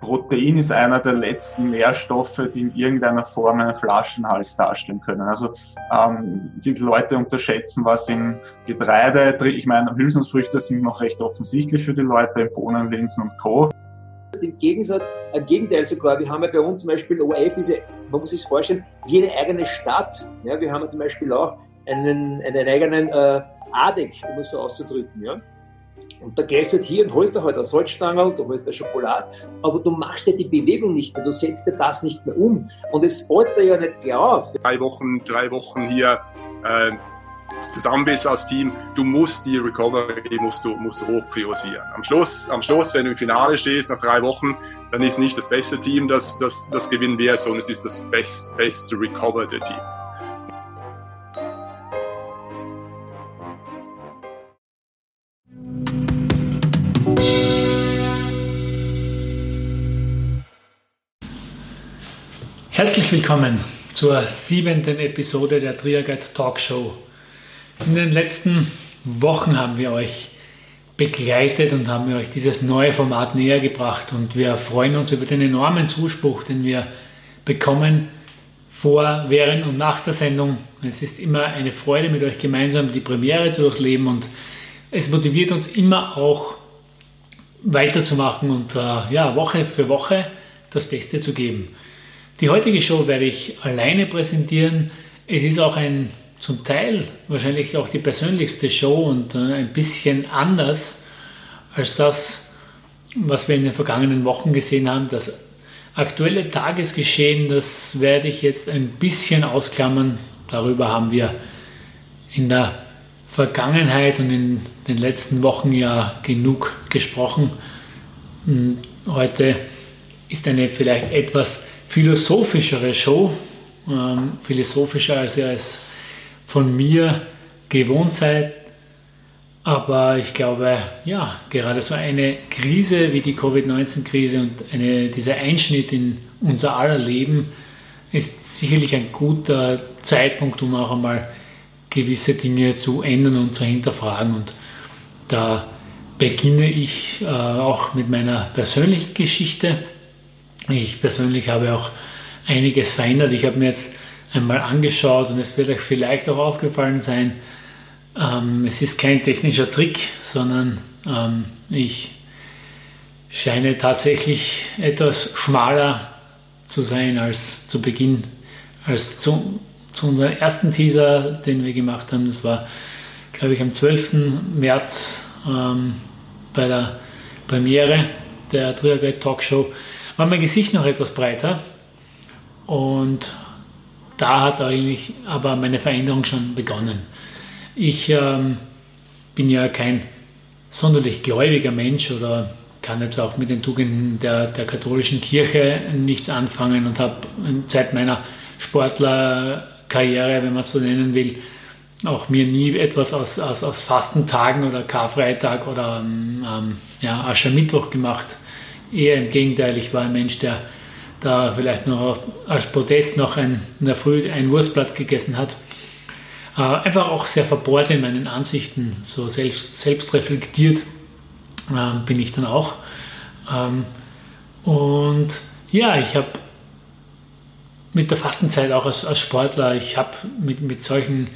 Protein ist einer der letzten Nährstoffe, die in irgendeiner Form einen Flaschenhals darstellen können. Also ähm, die Leute unterschätzen, was in Getreide, ich meine, Hülsenfrüchte sind noch recht offensichtlich für die Leute, in Bohnen, Linsen und Co. Im Gegensatz, im Gegenteil sogar, wir haben ja bei uns zum Beispiel OF, ist ja, man muss sich vorstellen, wie eine eigene Stadt. Ja, wir haben ja zum Beispiel auch einen, einen eigenen äh, ADEC, um es so auszudrücken. Ja. Und da gehst du halt hier und holst dir halt eine Salzstange, du holst dir Schokolade, aber du machst ja die Bewegung nicht mehr, du setzt dir das nicht mehr um. Und es fällt dir ja nicht klar auf. Drei Wochen, drei Wochen hier äh, zusammen bist als Team, du musst die Recovery musst du, musst du hoch priorisieren. Am Schluss, am Schluss, wenn du im Finale stehst nach drei Wochen, dann ist nicht das beste Team, das, das, das gewinnen wird, sondern es ist das best, beste recoverte Team. Herzlich willkommen zur siebenten Episode der Triaguide Talk Show. In den letzten Wochen haben wir euch begleitet und haben euch dieses neue Format näher gebracht und wir freuen uns über den enormen Zuspruch, den wir bekommen vor, während und nach der Sendung. Es ist immer eine Freude, mit euch gemeinsam die Premiere zu durchleben und es motiviert uns immer auch weiterzumachen und äh, ja, Woche für Woche das Beste zu geben. Die heutige Show werde ich alleine präsentieren. Es ist auch ein zum Teil wahrscheinlich auch die persönlichste Show und äh, ein bisschen anders als das, was wir in den vergangenen Wochen gesehen haben. Das aktuelle Tagesgeschehen, das werde ich jetzt ein bisschen ausklammern. Darüber haben wir in der Vergangenheit und in den letzten Wochen ja genug gesprochen. Hm, heute ist eine vielleicht etwas philosophischere Show, ähm, philosophischer als ihr es von mir gewohnt seid. Aber ich glaube, ja, gerade so eine Krise wie die Covid-19-Krise und eine, dieser Einschnitt in unser aller Leben ist sicherlich ein guter Zeitpunkt, um auch einmal gewisse Dinge zu ändern und zu hinterfragen. Und da beginne ich äh, auch mit meiner persönlichen Geschichte. Ich persönlich habe auch einiges verändert. Ich habe mir jetzt einmal angeschaut und es wird euch vielleicht auch aufgefallen sein, ähm, es ist kein technischer Trick, sondern ähm, ich scheine tatsächlich etwas schmaler zu sein als zu Beginn, als zu, zu unserem ersten Teaser, den wir gemacht haben. Das war, glaube ich, am 12. März ähm, bei der Premiere der Triaguide Talkshow war mein Gesicht noch etwas breiter und da hat eigentlich aber meine Veränderung schon begonnen. Ich ähm, bin ja kein sonderlich gläubiger Mensch oder kann jetzt auch mit den Tugenden der, der katholischen Kirche nichts anfangen und habe seit meiner Sportlerkarriere, wenn man es so nennen will, auch mir nie etwas aus, aus, aus Fastentagen oder Karfreitag oder ähm, ja, Aschermittwoch gemacht. Eher im Gegenteil, ich war ein Mensch, der da vielleicht noch als Protest noch ein, in der Früh ein Wurstblatt gegessen hat. Äh, einfach auch sehr verbohrt in meinen Ansichten, so selbst, selbst reflektiert äh, bin ich dann auch. Ähm, und ja, ich habe mit der Fastenzeit auch als, als Sportler, ich habe mit, mit solchen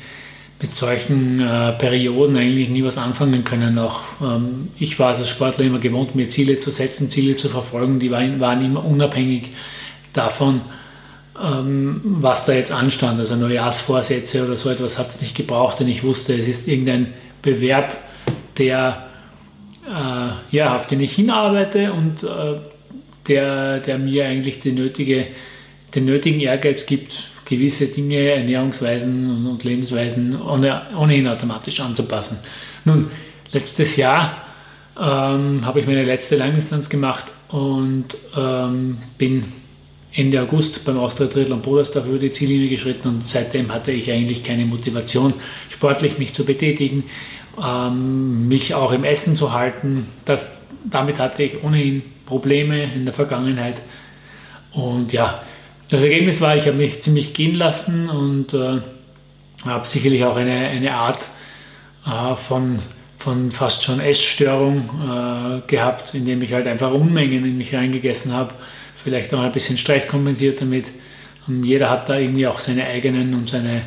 mit solchen äh, Perioden eigentlich nie was anfangen können. Auch ähm, ich war als Sportler immer gewohnt, mir Ziele zu setzen, Ziele zu verfolgen. Die waren, waren immer unabhängig davon, ähm, was da jetzt anstand. Also Neujahrsvorsätze oder so etwas hat es nicht gebraucht, denn ich wusste, es ist irgendein Bewerb, der, äh, ja, auf den ich hinarbeite und äh, der, der mir eigentlich die nötige, den nötigen Ehrgeiz gibt, gewisse Dinge, Ernährungsweisen und Lebensweisen ohnehin automatisch anzupassen. Nun, letztes Jahr ähm, habe ich meine letzte Langdistanz gemacht und ähm, bin Ende August beim Austria Triathlon Podersdorf über die Ziellinie geschritten und seitdem hatte ich eigentlich keine Motivation, sportlich mich zu betätigen, ähm, mich auch im Essen zu halten. Das, damit hatte ich ohnehin Probleme in der Vergangenheit. Und ja, das Ergebnis war, ich habe mich ziemlich gehen lassen und äh, habe sicherlich auch eine, eine Art äh, von, von fast schon Essstörung äh, gehabt, indem ich halt einfach Unmengen in mich reingegessen habe, vielleicht auch ein bisschen Stress kompensiert damit. Und jeder hat da irgendwie auch seine eigenen und seine,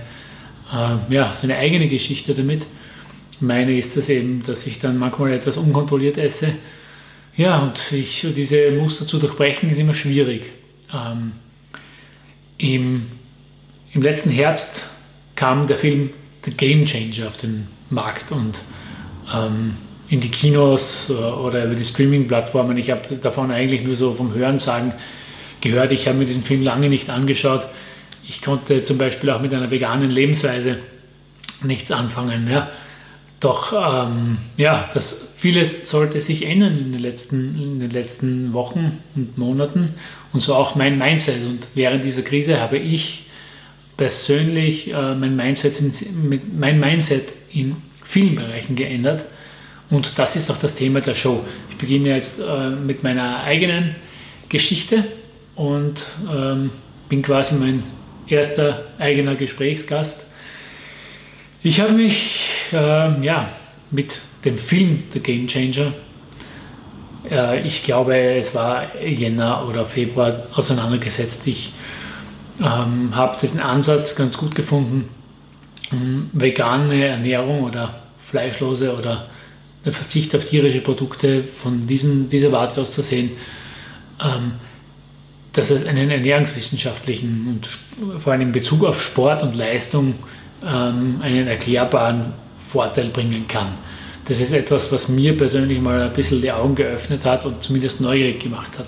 äh, ja, seine eigene Geschichte damit. Meine ist das eben, dass ich dann manchmal etwas unkontrolliert esse. Ja, und ich, diese Muster zu durchbrechen ist immer schwierig. Ähm, im, Im letzten Herbst kam der Film The Game Changer auf den Markt und ähm, in die Kinos äh, oder über die Streaming-Plattformen. Ich habe davon eigentlich nur so vom Hörensagen gehört. Ich habe mir diesen Film lange nicht angeschaut. Ich konnte zum Beispiel auch mit einer veganen Lebensweise nichts anfangen. Ja. Doch ähm, ja, das, vieles sollte sich ändern in den, letzten, in den letzten Wochen und Monaten und so auch mein Mindset. Und während dieser Krise habe ich persönlich äh, mein, Mindset, mein Mindset in vielen Bereichen geändert. Und das ist auch das Thema der Show. Ich beginne jetzt äh, mit meiner eigenen Geschichte und ähm, bin quasi mein erster eigener Gesprächsgast. Ich habe mich äh, ja, mit dem Film The Game Changer, äh, ich glaube es war Jänner oder Februar, auseinandergesetzt. Ich ähm, habe diesen Ansatz ganz gut gefunden, vegane Ernährung oder fleischlose oder der Verzicht auf tierische Produkte von diesen, dieser Warte aus zu sehen, ähm, dass es einen ernährungswissenschaftlichen und vor allem in Bezug auf Sport und Leistung ähm, einen erklärbaren Vorteil bringen kann. Das ist etwas, was mir persönlich mal ein bisschen die Augen geöffnet hat und zumindest neugierig gemacht hat.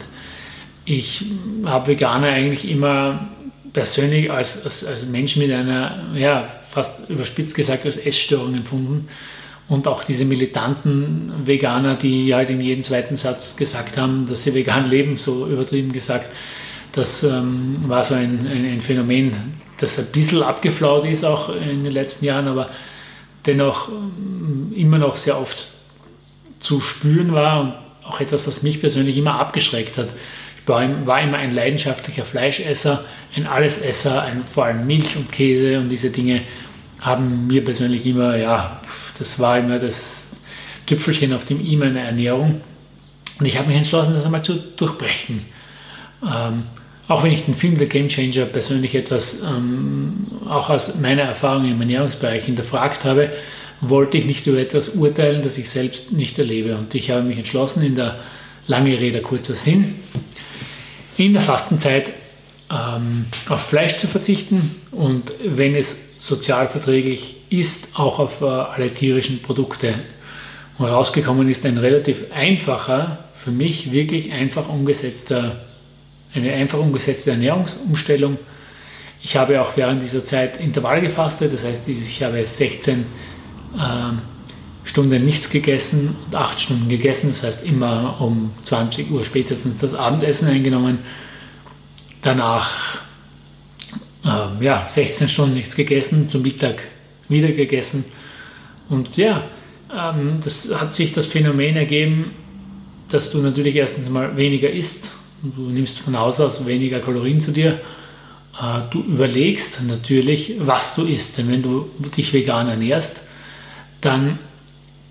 Ich habe Veganer eigentlich immer persönlich als, als, als Mensch mit einer, ja, fast überspitzt gesagt, als Essstörung empfunden. Und auch diese militanten Veganer, die halt in jedem zweiten Satz gesagt haben, dass sie vegan leben, so übertrieben gesagt, das ähm, war so ein, ein, ein, Phänomen, das ein bisschen abgeflaut ist auch in den letzten Jahren, aber dennoch ähm, immer noch sehr oft zu spüren war und auch etwas, das mich persönlich immer abgeschreckt hat. Ich war, war immer ein leidenschaftlicher Fleischesser, ein Allesesser, ein, vor allem Milch und Käse und diese Dinge haben mir persönlich immer, ja, das war immer das Tüpfelchen auf dem i meiner Ernährung. Und ich habe mich entschlossen, das einmal zu durchbrechen. Ähm, auch wenn ich den Film The Game Changer persönlich etwas, ähm, auch aus meiner Erfahrung im Ernährungsbereich hinterfragt habe, wollte ich nicht über etwas urteilen, das ich selbst nicht erlebe. Und ich habe mich entschlossen, in der lange Rede, kurzer Sinn, in der Fastenzeit ähm, auf Fleisch zu verzichten und wenn es sozial verträglich ist, auch auf äh, alle tierischen Produkte. Und rausgekommen ist ein relativ einfacher, für mich wirklich einfach umgesetzter, eine einfach umgesetzte Ernährungsumstellung. Ich habe auch während dieser Zeit Intervall gefastet, das heißt, ich habe 16 äh, Stunden nichts gegessen und 8 Stunden gegessen, das heißt immer um 20 Uhr spätestens das Abendessen eingenommen danach ähm, ja, 16 Stunden nichts gegessen, zum Mittag wieder gegessen. Und ja, ähm, das hat sich das Phänomen ergeben, dass du natürlich erstens mal weniger isst. Du nimmst von Haus aus weniger Kalorien zu dir. Äh, du überlegst natürlich, was du isst. Denn wenn du dich vegan ernährst, dann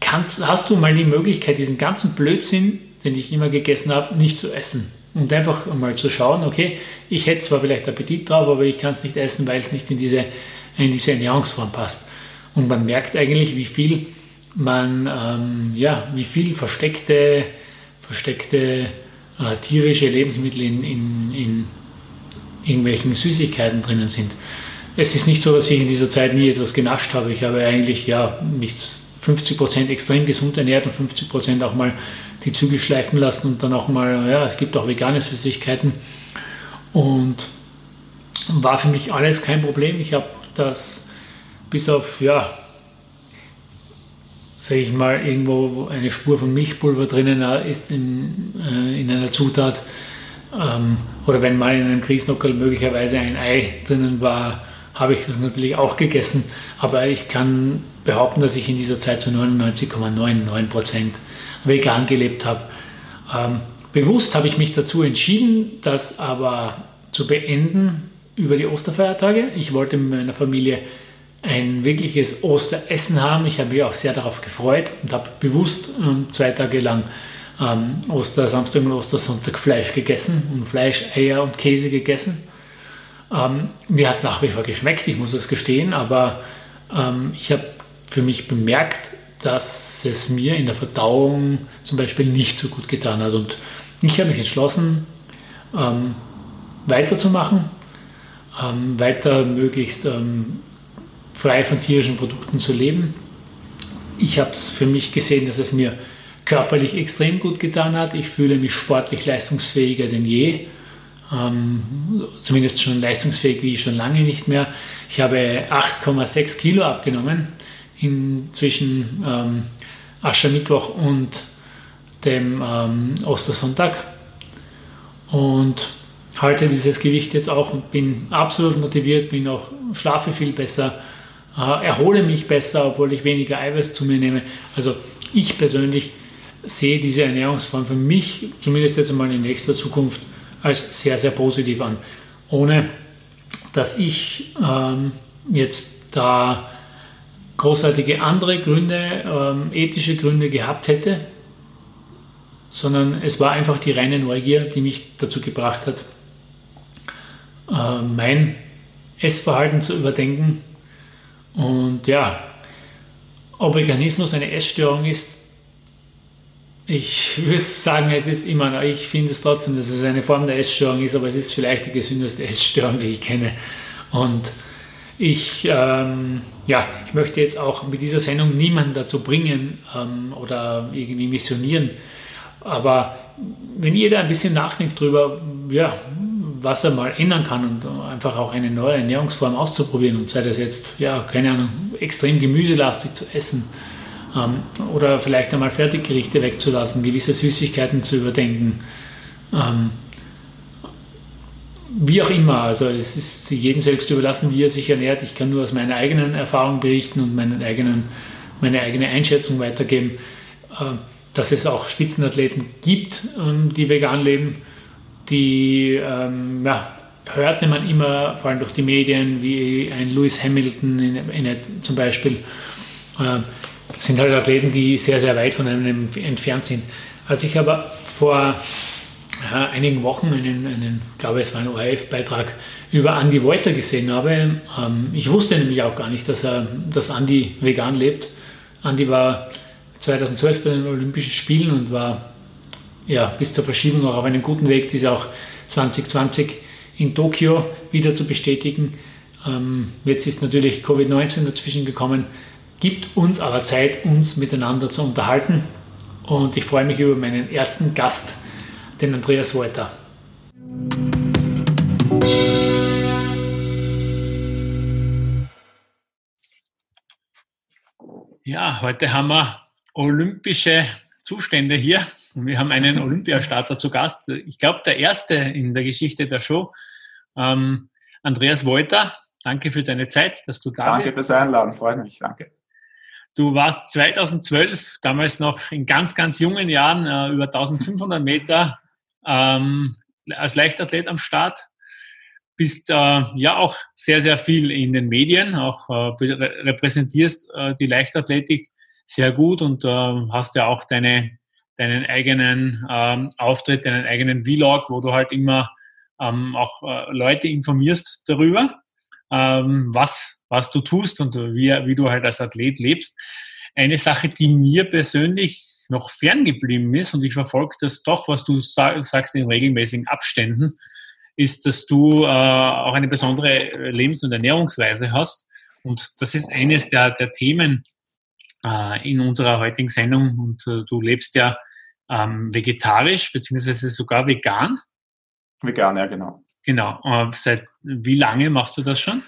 kannst, hast du mal die Möglichkeit, diesen ganzen Blödsinn, den ich immer gegessen habe, nicht zu essen. Und einfach mal zu schauen, okay, ich hätte zwar vielleicht Appetit drauf, aber ich kann es nicht essen, weil es nicht in diese, in diese Ernährungsform passt. Und man merkt eigentlich, wie viel man, ähm, ja, wie viel versteckte, versteckte äh, tierische Lebensmittel in, in, in irgendwelchen Süßigkeiten drinnen sind. Es ist nicht so, dass ich in dieser Zeit nie etwas genascht habe. Ich habe eigentlich ja, mich 50% extrem gesund ernährt und 50% auch mal die Zügel schleifen lassen und dann auch mal, ja, es gibt auch vegane Süßigkeiten. Und war für mich alles kein Problem. Ich habe das bis auf, ja, sage ich mal, irgendwo eine Spur von Milchpulver drinnen ist in, äh, in einer Zutat. Ähm, oder wenn mal in einem Grießnockerl möglicherweise ein Ei drinnen war, habe ich das natürlich auch gegessen. Aber ich kann behaupten, dass ich in dieser Zeit zu 99,99 Prozent vegan gelebt habe. Ähm, bewusst habe ich mich dazu entschieden, das aber zu beenden über die Osterfeiertage. Ich wollte mit meiner Familie ein wirkliches Osteressen haben. Ich habe mich auch sehr darauf gefreut und habe bewusst ähm, zwei Tage lang ähm, Ostersamstag und Ostersonntag Fleisch gegessen und Fleisch, Eier und Käse gegessen. Ähm, mir hat es nach wie vor geschmeckt, ich muss es gestehen, aber ähm, ich habe für mich bemerkt, dass es mir in der Verdauung zum Beispiel nicht so gut getan hat. Und ich habe mich entschlossen, ähm, weiterzumachen, weiter möglichst frei von tierischen Produkten zu leben. Ich habe es für mich gesehen, dass es mir körperlich extrem gut getan hat. Ich fühle mich sportlich leistungsfähiger denn je. Ähm, zumindest schon leistungsfähig wie schon lange nicht mehr. Ich habe 8,6 Kilo abgenommen in, zwischen ähm, Aschermittwoch und dem ähm, Ostersonntag und halte dieses Gewicht jetzt auch und bin absolut motiviert, bin auch schlafe viel besser, erhole mich besser, obwohl ich weniger Eiweiß zu mir nehme. Also ich persönlich sehe diese Ernährungsform für mich, zumindest jetzt einmal in nächster Zukunft, als sehr, sehr positiv an. Ohne dass ich ähm, jetzt da großartige andere Gründe, ähm, ethische Gründe gehabt hätte, sondern es war einfach die reine Neugier, die mich dazu gebracht hat, äh, mein Essverhalten zu überdenken. Und ja, ob Veganismus eine Essstörung ist, ich würde sagen, es ist immer noch, ich finde es trotzdem, dass es eine Form der Essstörung ist, aber es ist vielleicht die gesündeste Essstörung, die ich kenne. Und ich, ähm, ja, ich möchte jetzt auch mit dieser Sendung niemanden dazu bringen ähm, oder irgendwie missionieren. Aber wenn jeder ein bisschen nachdenkt darüber, ja, was er mal ändern kann und einfach auch eine neue Ernährungsform auszuprobieren und sei das jetzt, ja, keine Ahnung, extrem gemüselastig zu essen ähm, oder vielleicht einmal Fertiggerichte wegzulassen, gewisse Süßigkeiten zu überdenken. Ähm, wie auch immer, also es ist jedem selbst überlassen, wie er sich ernährt. Ich kann nur aus meiner eigenen Erfahrung berichten und meinen eigenen, meine eigene Einschätzung weitergeben, äh, dass es auch Spitzenathleten gibt, ähm, die vegan leben, die ähm, ja, hörte man immer, vor allem durch die Medien, wie ein Lewis Hamilton in, in, zum Beispiel. Äh, das sind halt Athleten, die sehr, sehr weit von einem entfernt sind. Als ich aber vor äh, einigen Wochen einen, einen, glaube es war ein ORF-Beitrag über Andy Wolter gesehen habe, ähm, ich wusste nämlich auch gar nicht, dass, er, dass Andy vegan lebt. Andy war 2012 bei den Olympischen Spielen und war ja, bis zur Verschiebung auch auf einem guten Weg, diese auch 2020 in Tokio wieder zu bestätigen. Ähm, jetzt ist natürlich Covid-19 dazwischen gekommen gibt uns aber Zeit, uns miteinander zu unterhalten. Und ich freue mich über meinen ersten Gast, den Andreas Wolter. Ja, heute haben wir olympische Zustände hier. Wir haben einen Olympiastarter zu Gast. Ich glaube, der erste in der Geschichte der Show. Ähm, Andreas Wolter, danke für deine Zeit, dass du da danke bist. Danke fürs Einladen, freut mich, danke. Du warst 2012, damals noch in ganz, ganz jungen Jahren, äh, über 1500 Meter ähm, als Leichtathlet am Start. Bist äh, ja auch sehr, sehr viel in den Medien, auch äh, repräsentierst äh, die Leichtathletik sehr gut und äh, hast ja auch deine, deinen eigenen ähm, Auftritt, deinen eigenen Vlog, wo du halt immer ähm, auch äh, Leute informierst darüber, ähm, was was du tust und wie, wie du halt als Athlet lebst. Eine Sache, die mir persönlich noch ferngeblieben ist und ich verfolge das doch, was du sagst in regelmäßigen Abständen, ist, dass du äh, auch eine besondere Lebens- und Ernährungsweise hast. Und das ist eines der, der Themen äh, in unserer heutigen Sendung. Und äh, du lebst ja ähm, vegetarisch, beziehungsweise sogar vegan. Vegan, ja, genau. Genau. Äh, seit wie lange machst du das schon?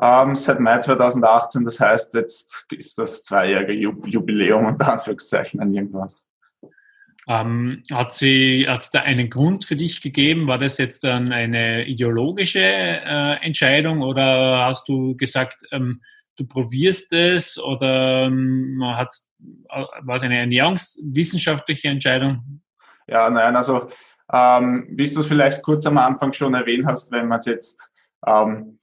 ähm, seit Mai 2018. Das heißt, jetzt ist das zweijährige Jubiläum unter Anführungszeichen an irgendwann. Ähm, hat sie hat da einen Grund für dich gegeben? War das jetzt dann eine ideologische äh, Entscheidung oder hast du gesagt, ähm, du probierst es oder ähm, hat, war es eine ernährungswissenschaftliche Entscheidung? Ja, nein, also ähm, wie du es vielleicht kurz am Anfang schon erwähnt hast, wenn man es jetzt ähm,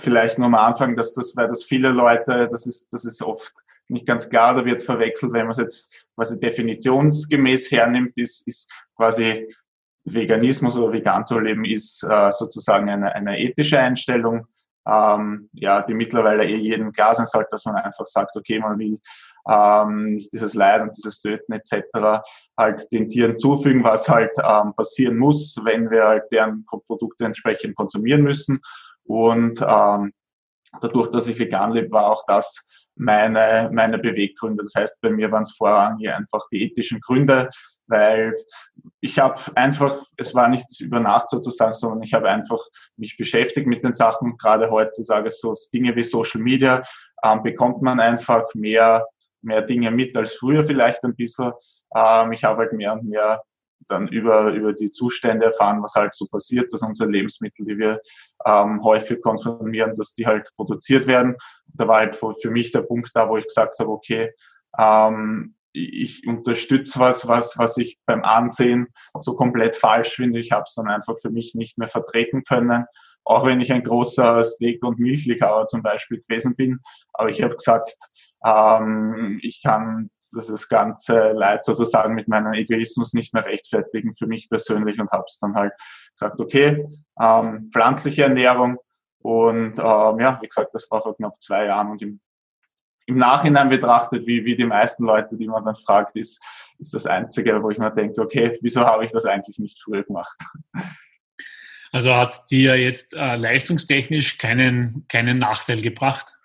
vielleicht nur am Anfang, dass das, weil das viele Leute, das ist, das ist oft nicht ganz klar, da wird verwechselt, wenn man es jetzt quasi definitionsgemäß hernimmt, ist, ist quasi Veganismus oder vegan zu leben, ist äh, sozusagen eine, eine ethische Einstellung, ähm, ja, die mittlerweile eh jedem klar sein sollte, dass man einfach sagt, okay, man will ähm, dieses Leid und dieses Töten etc. halt den Tieren zufügen, was halt ähm, passieren muss, wenn wir halt deren Produkte entsprechend konsumieren müssen. Und ähm, dadurch, dass ich vegan lebe, war auch das meine, meine Beweggründe. Das heißt, bei mir waren es vorrangig einfach die ethischen Gründe, weil ich habe einfach, es war nicht über Nacht sozusagen, sondern ich habe einfach mich beschäftigt mit den Sachen. Gerade heutzutage so Dinge wie Social Media ähm, bekommt man einfach mehr mehr Dinge mit als früher vielleicht ein bisschen. Ähm, ich habe halt mehr und mehr dann über, über die Zustände erfahren, was halt so passiert, dass unsere Lebensmittel, die wir ähm, häufig konsumieren, dass die halt produziert werden. Da war halt für mich der Punkt da, wo ich gesagt habe, okay, ähm, ich unterstütze was, was, was ich beim Ansehen so komplett falsch finde. Ich habe es dann einfach für mich nicht mehr vertreten können, auch wenn ich ein großer Steak- und Milchlikauer zum Beispiel gewesen bin. Aber ich habe gesagt, ähm, ich kann das ganze Leid sozusagen mit meinem Egoismus nicht mehr rechtfertigen für mich persönlich und habe es dann halt gesagt, okay, ähm, pflanzliche Ernährung und ähm, ja, wie gesagt, das war vor knapp zwei Jahren und im, im Nachhinein betrachtet, wie, wie die meisten Leute, die man dann fragt, ist, ist das Einzige, wo ich mir denke, okay, wieso habe ich das eigentlich nicht früher gemacht? Also hat dir jetzt äh, leistungstechnisch keinen, keinen Nachteil gebracht?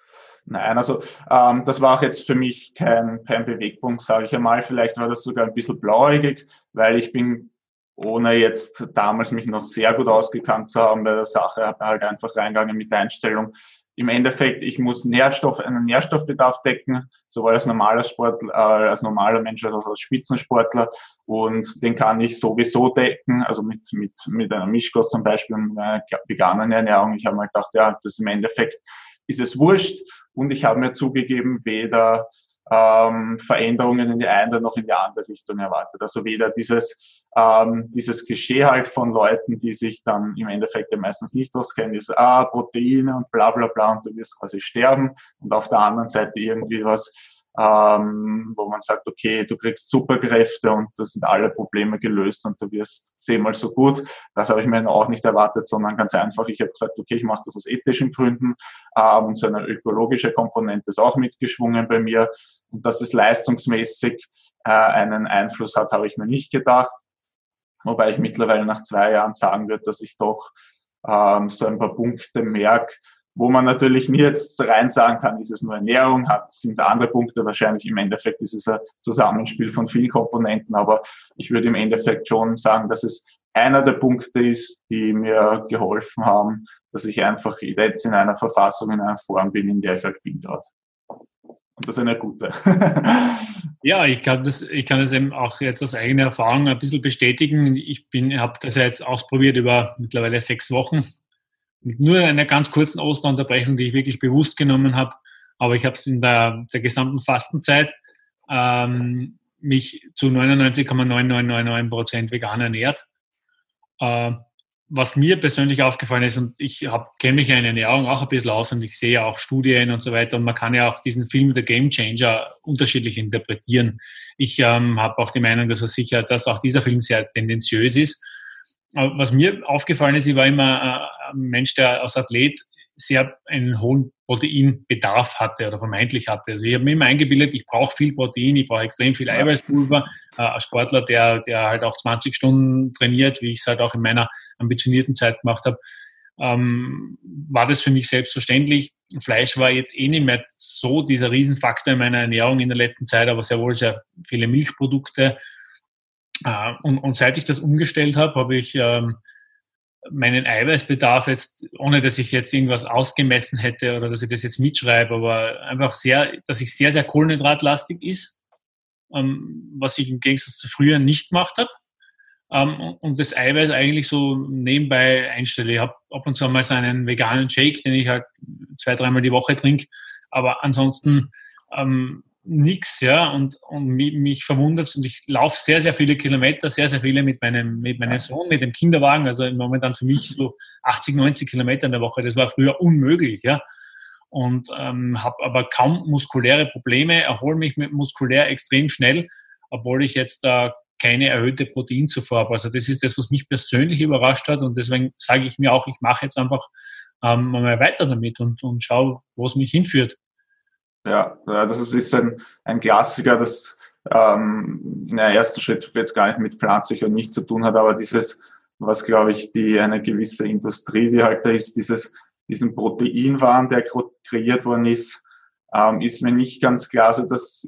Nein, also ähm, das war auch jetzt für mich kein, kein Bewegpunkt, sage ich einmal. Vielleicht war das sogar ein bisschen blauäugig, weil ich bin, ohne jetzt damals mich noch sehr gut ausgekannt zu haben bei der Sache, habe halt einfach reingegangen mit der Einstellung, im Endeffekt, ich muss Nährstoff, einen Nährstoffbedarf decken, sowohl als normaler Sportler, äh, als normaler Mensch als auch als Spitzensportler. Und den kann ich sowieso decken, also mit, mit, mit einer Mischkost zum Beispiel, mit einer veganen Ernährung. Ich habe mir gedacht, ja, das im Endeffekt ist es wurscht. Und ich habe mir zugegeben, weder ähm, Veränderungen in die eine noch in die andere Richtung erwartet. Also weder dieses, ähm, dieses Klischee halt von Leuten, die sich dann im Endeffekt ja meistens nicht auskennen, ist, ah, Proteine und bla bla bla und du wirst quasi sterben und auf der anderen Seite irgendwie was, ähm, wo man sagt, okay, du kriegst Superkräfte und das sind alle Probleme gelöst und du wirst zehnmal so gut. Das habe ich mir auch nicht erwartet, sondern ganz einfach, ich habe gesagt, okay, ich mache das aus ethischen Gründen ähm, und so eine ökologische Komponente ist auch mitgeschwungen bei mir und dass es leistungsmäßig äh, einen Einfluss hat, habe ich mir nicht gedacht. Wobei ich mittlerweile nach zwei Jahren sagen würde, dass ich doch ähm, so ein paar Punkte merke, wo man natürlich nie jetzt rein sagen kann, ist es nur Ernährung, hat, sind andere Punkte, wahrscheinlich im Endeffekt ist es ein Zusammenspiel von vielen Komponenten, aber ich würde im Endeffekt schon sagen, dass es einer der Punkte ist, die mir geholfen haben, dass ich einfach jetzt in einer Verfassung, in einer Form bin, in der ich halt bin dort. Und das ist eine gute. ja, ich glaube, ich kann das eben auch jetzt aus eigener Erfahrung ein bisschen bestätigen. Ich bin, habe das ja jetzt ausprobiert über mittlerweile sechs Wochen mit nur einer ganz kurzen Osterunterbrechung, die ich wirklich bewusst genommen habe. Aber ich habe es in der, der gesamten Fastenzeit ähm, mich zu 99,9999 Prozent vegan ernährt. Äh, was mir persönlich aufgefallen ist, und ich kenne mich ja in Ernährung auch ein bisschen aus und ich sehe ja auch Studien und so weiter, und man kann ja auch diesen Film The Game Changer unterschiedlich interpretieren. Ich ähm, habe auch die Meinung, dass er sicher, dass auch dieser Film sehr tendenziös ist was mir aufgefallen ist, ich war immer äh, ein Mensch, der als Athlet sehr einen hohen Proteinbedarf hatte oder vermeintlich hatte. Also ich habe mir immer eingebildet, ich brauche viel Protein, ich brauche extrem viel Eiweißpulver. Äh, ein Sportler, der, der halt auch 20 Stunden trainiert, wie ich es halt auch in meiner ambitionierten Zeit gemacht habe, ähm, war das für mich selbstverständlich. Fleisch war jetzt eh nicht mehr so dieser Riesenfaktor in meiner Ernährung in der letzten Zeit, aber sehr wohl sehr viele Milchprodukte, äh, und, und, seit ich das umgestellt habe, habe ich ähm, meinen Eiweißbedarf jetzt, ohne dass ich jetzt irgendwas ausgemessen hätte oder dass ich das jetzt mitschreibe, aber einfach sehr, dass ich sehr, sehr kohlenhydratlastig ist, ähm, was ich im Gegensatz zu früher nicht gemacht habe. Ähm, und das Eiweiß eigentlich so nebenbei einstelle. Ich habe ab und zu mal so einen veganen Shake, den ich halt zwei, dreimal die Woche trinke. Aber ansonsten ähm, nichts, ja, und, und mich, mich verwundert und ich laufe sehr, sehr viele Kilometer, sehr, sehr viele mit meinem, mit meinem Sohn, mit dem Kinderwagen, also momentan für mich so 80, 90 Kilometer in der Woche, das war früher unmöglich, ja, und ähm, habe aber kaum muskuläre Probleme, erhole mich mit muskulär extrem schnell, obwohl ich jetzt da äh, keine erhöhte Proteinzufuhr habe. Also das ist das, was mich persönlich überrascht hat und deswegen sage ich mir auch, ich mache jetzt einfach ähm, mal weiter damit und, und schaue, wo es mich hinführt. Ja, das ist ein, ein Klassiker, das ähm, in der ersten Schritt jetzt gar nicht mit pflanzlicher nichts zu tun hat, aber dieses, was glaube ich, die eine gewisse Industrie, die halt da ist, dieses, diesen Proteinwahn, der kreiert worden ist, ähm, ist mir nicht ganz klar. Also dass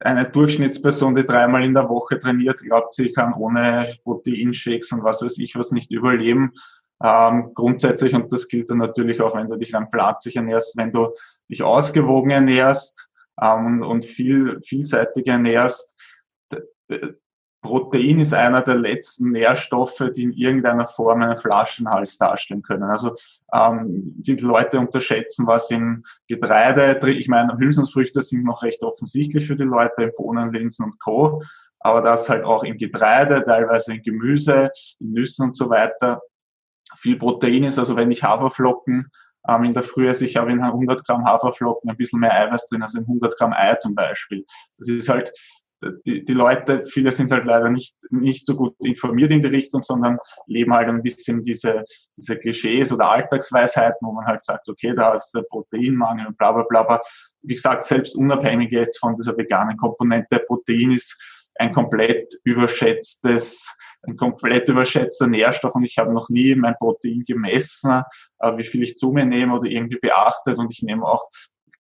eine Durchschnittsperson, die dreimal in der Woche trainiert, glaubt, sie kann ohne Proteinshakes und was weiß ich was nicht überleben. Ähm, grundsätzlich, und das gilt dann natürlich auch, wenn du dich rein pflanzlich ernährst, wenn du dich ausgewogen ernährst ähm, und viel, vielseitig ernährst. Protein ist einer der letzten Nährstoffe, die in irgendeiner Form einen Flaschenhals darstellen können. Also ähm, die Leute unterschätzen, was in Getreide, ich meine, Hülsenfrüchte sind noch recht offensichtlich für die Leute, in Bohnen, Linsen und Co. Aber das halt auch in Getreide, teilweise in Gemüse, in Nüssen und so weiter viel Protein ist. Also wenn ich Haferflocken ähm, in der Früh esse, ich habe in 100 Gramm Haferflocken ein bisschen mehr Eiweiß drin als in 100 Gramm Ei zum Beispiel. Das ist halt, die, die Leute, viele sind halt leider nicht, nicht so gut informiert in die Richtung, sondern leben halt ein bisschen diese, diese Klischees oder Alltagsweisheiten, wo man halt sagt, okay, da ist der Proteinmangel und bla bla bla. Wie gesagt, selbst unabhängig jetzt von dieser veganen Komponente, Protein ist ein komplett überschätztes ein komplett überschätzter Nährstoff und ich habe noch nie mein Protein gemessen, äh, wie viel ich zu mir nehme oder irgendwie beachtet und ich nehme auch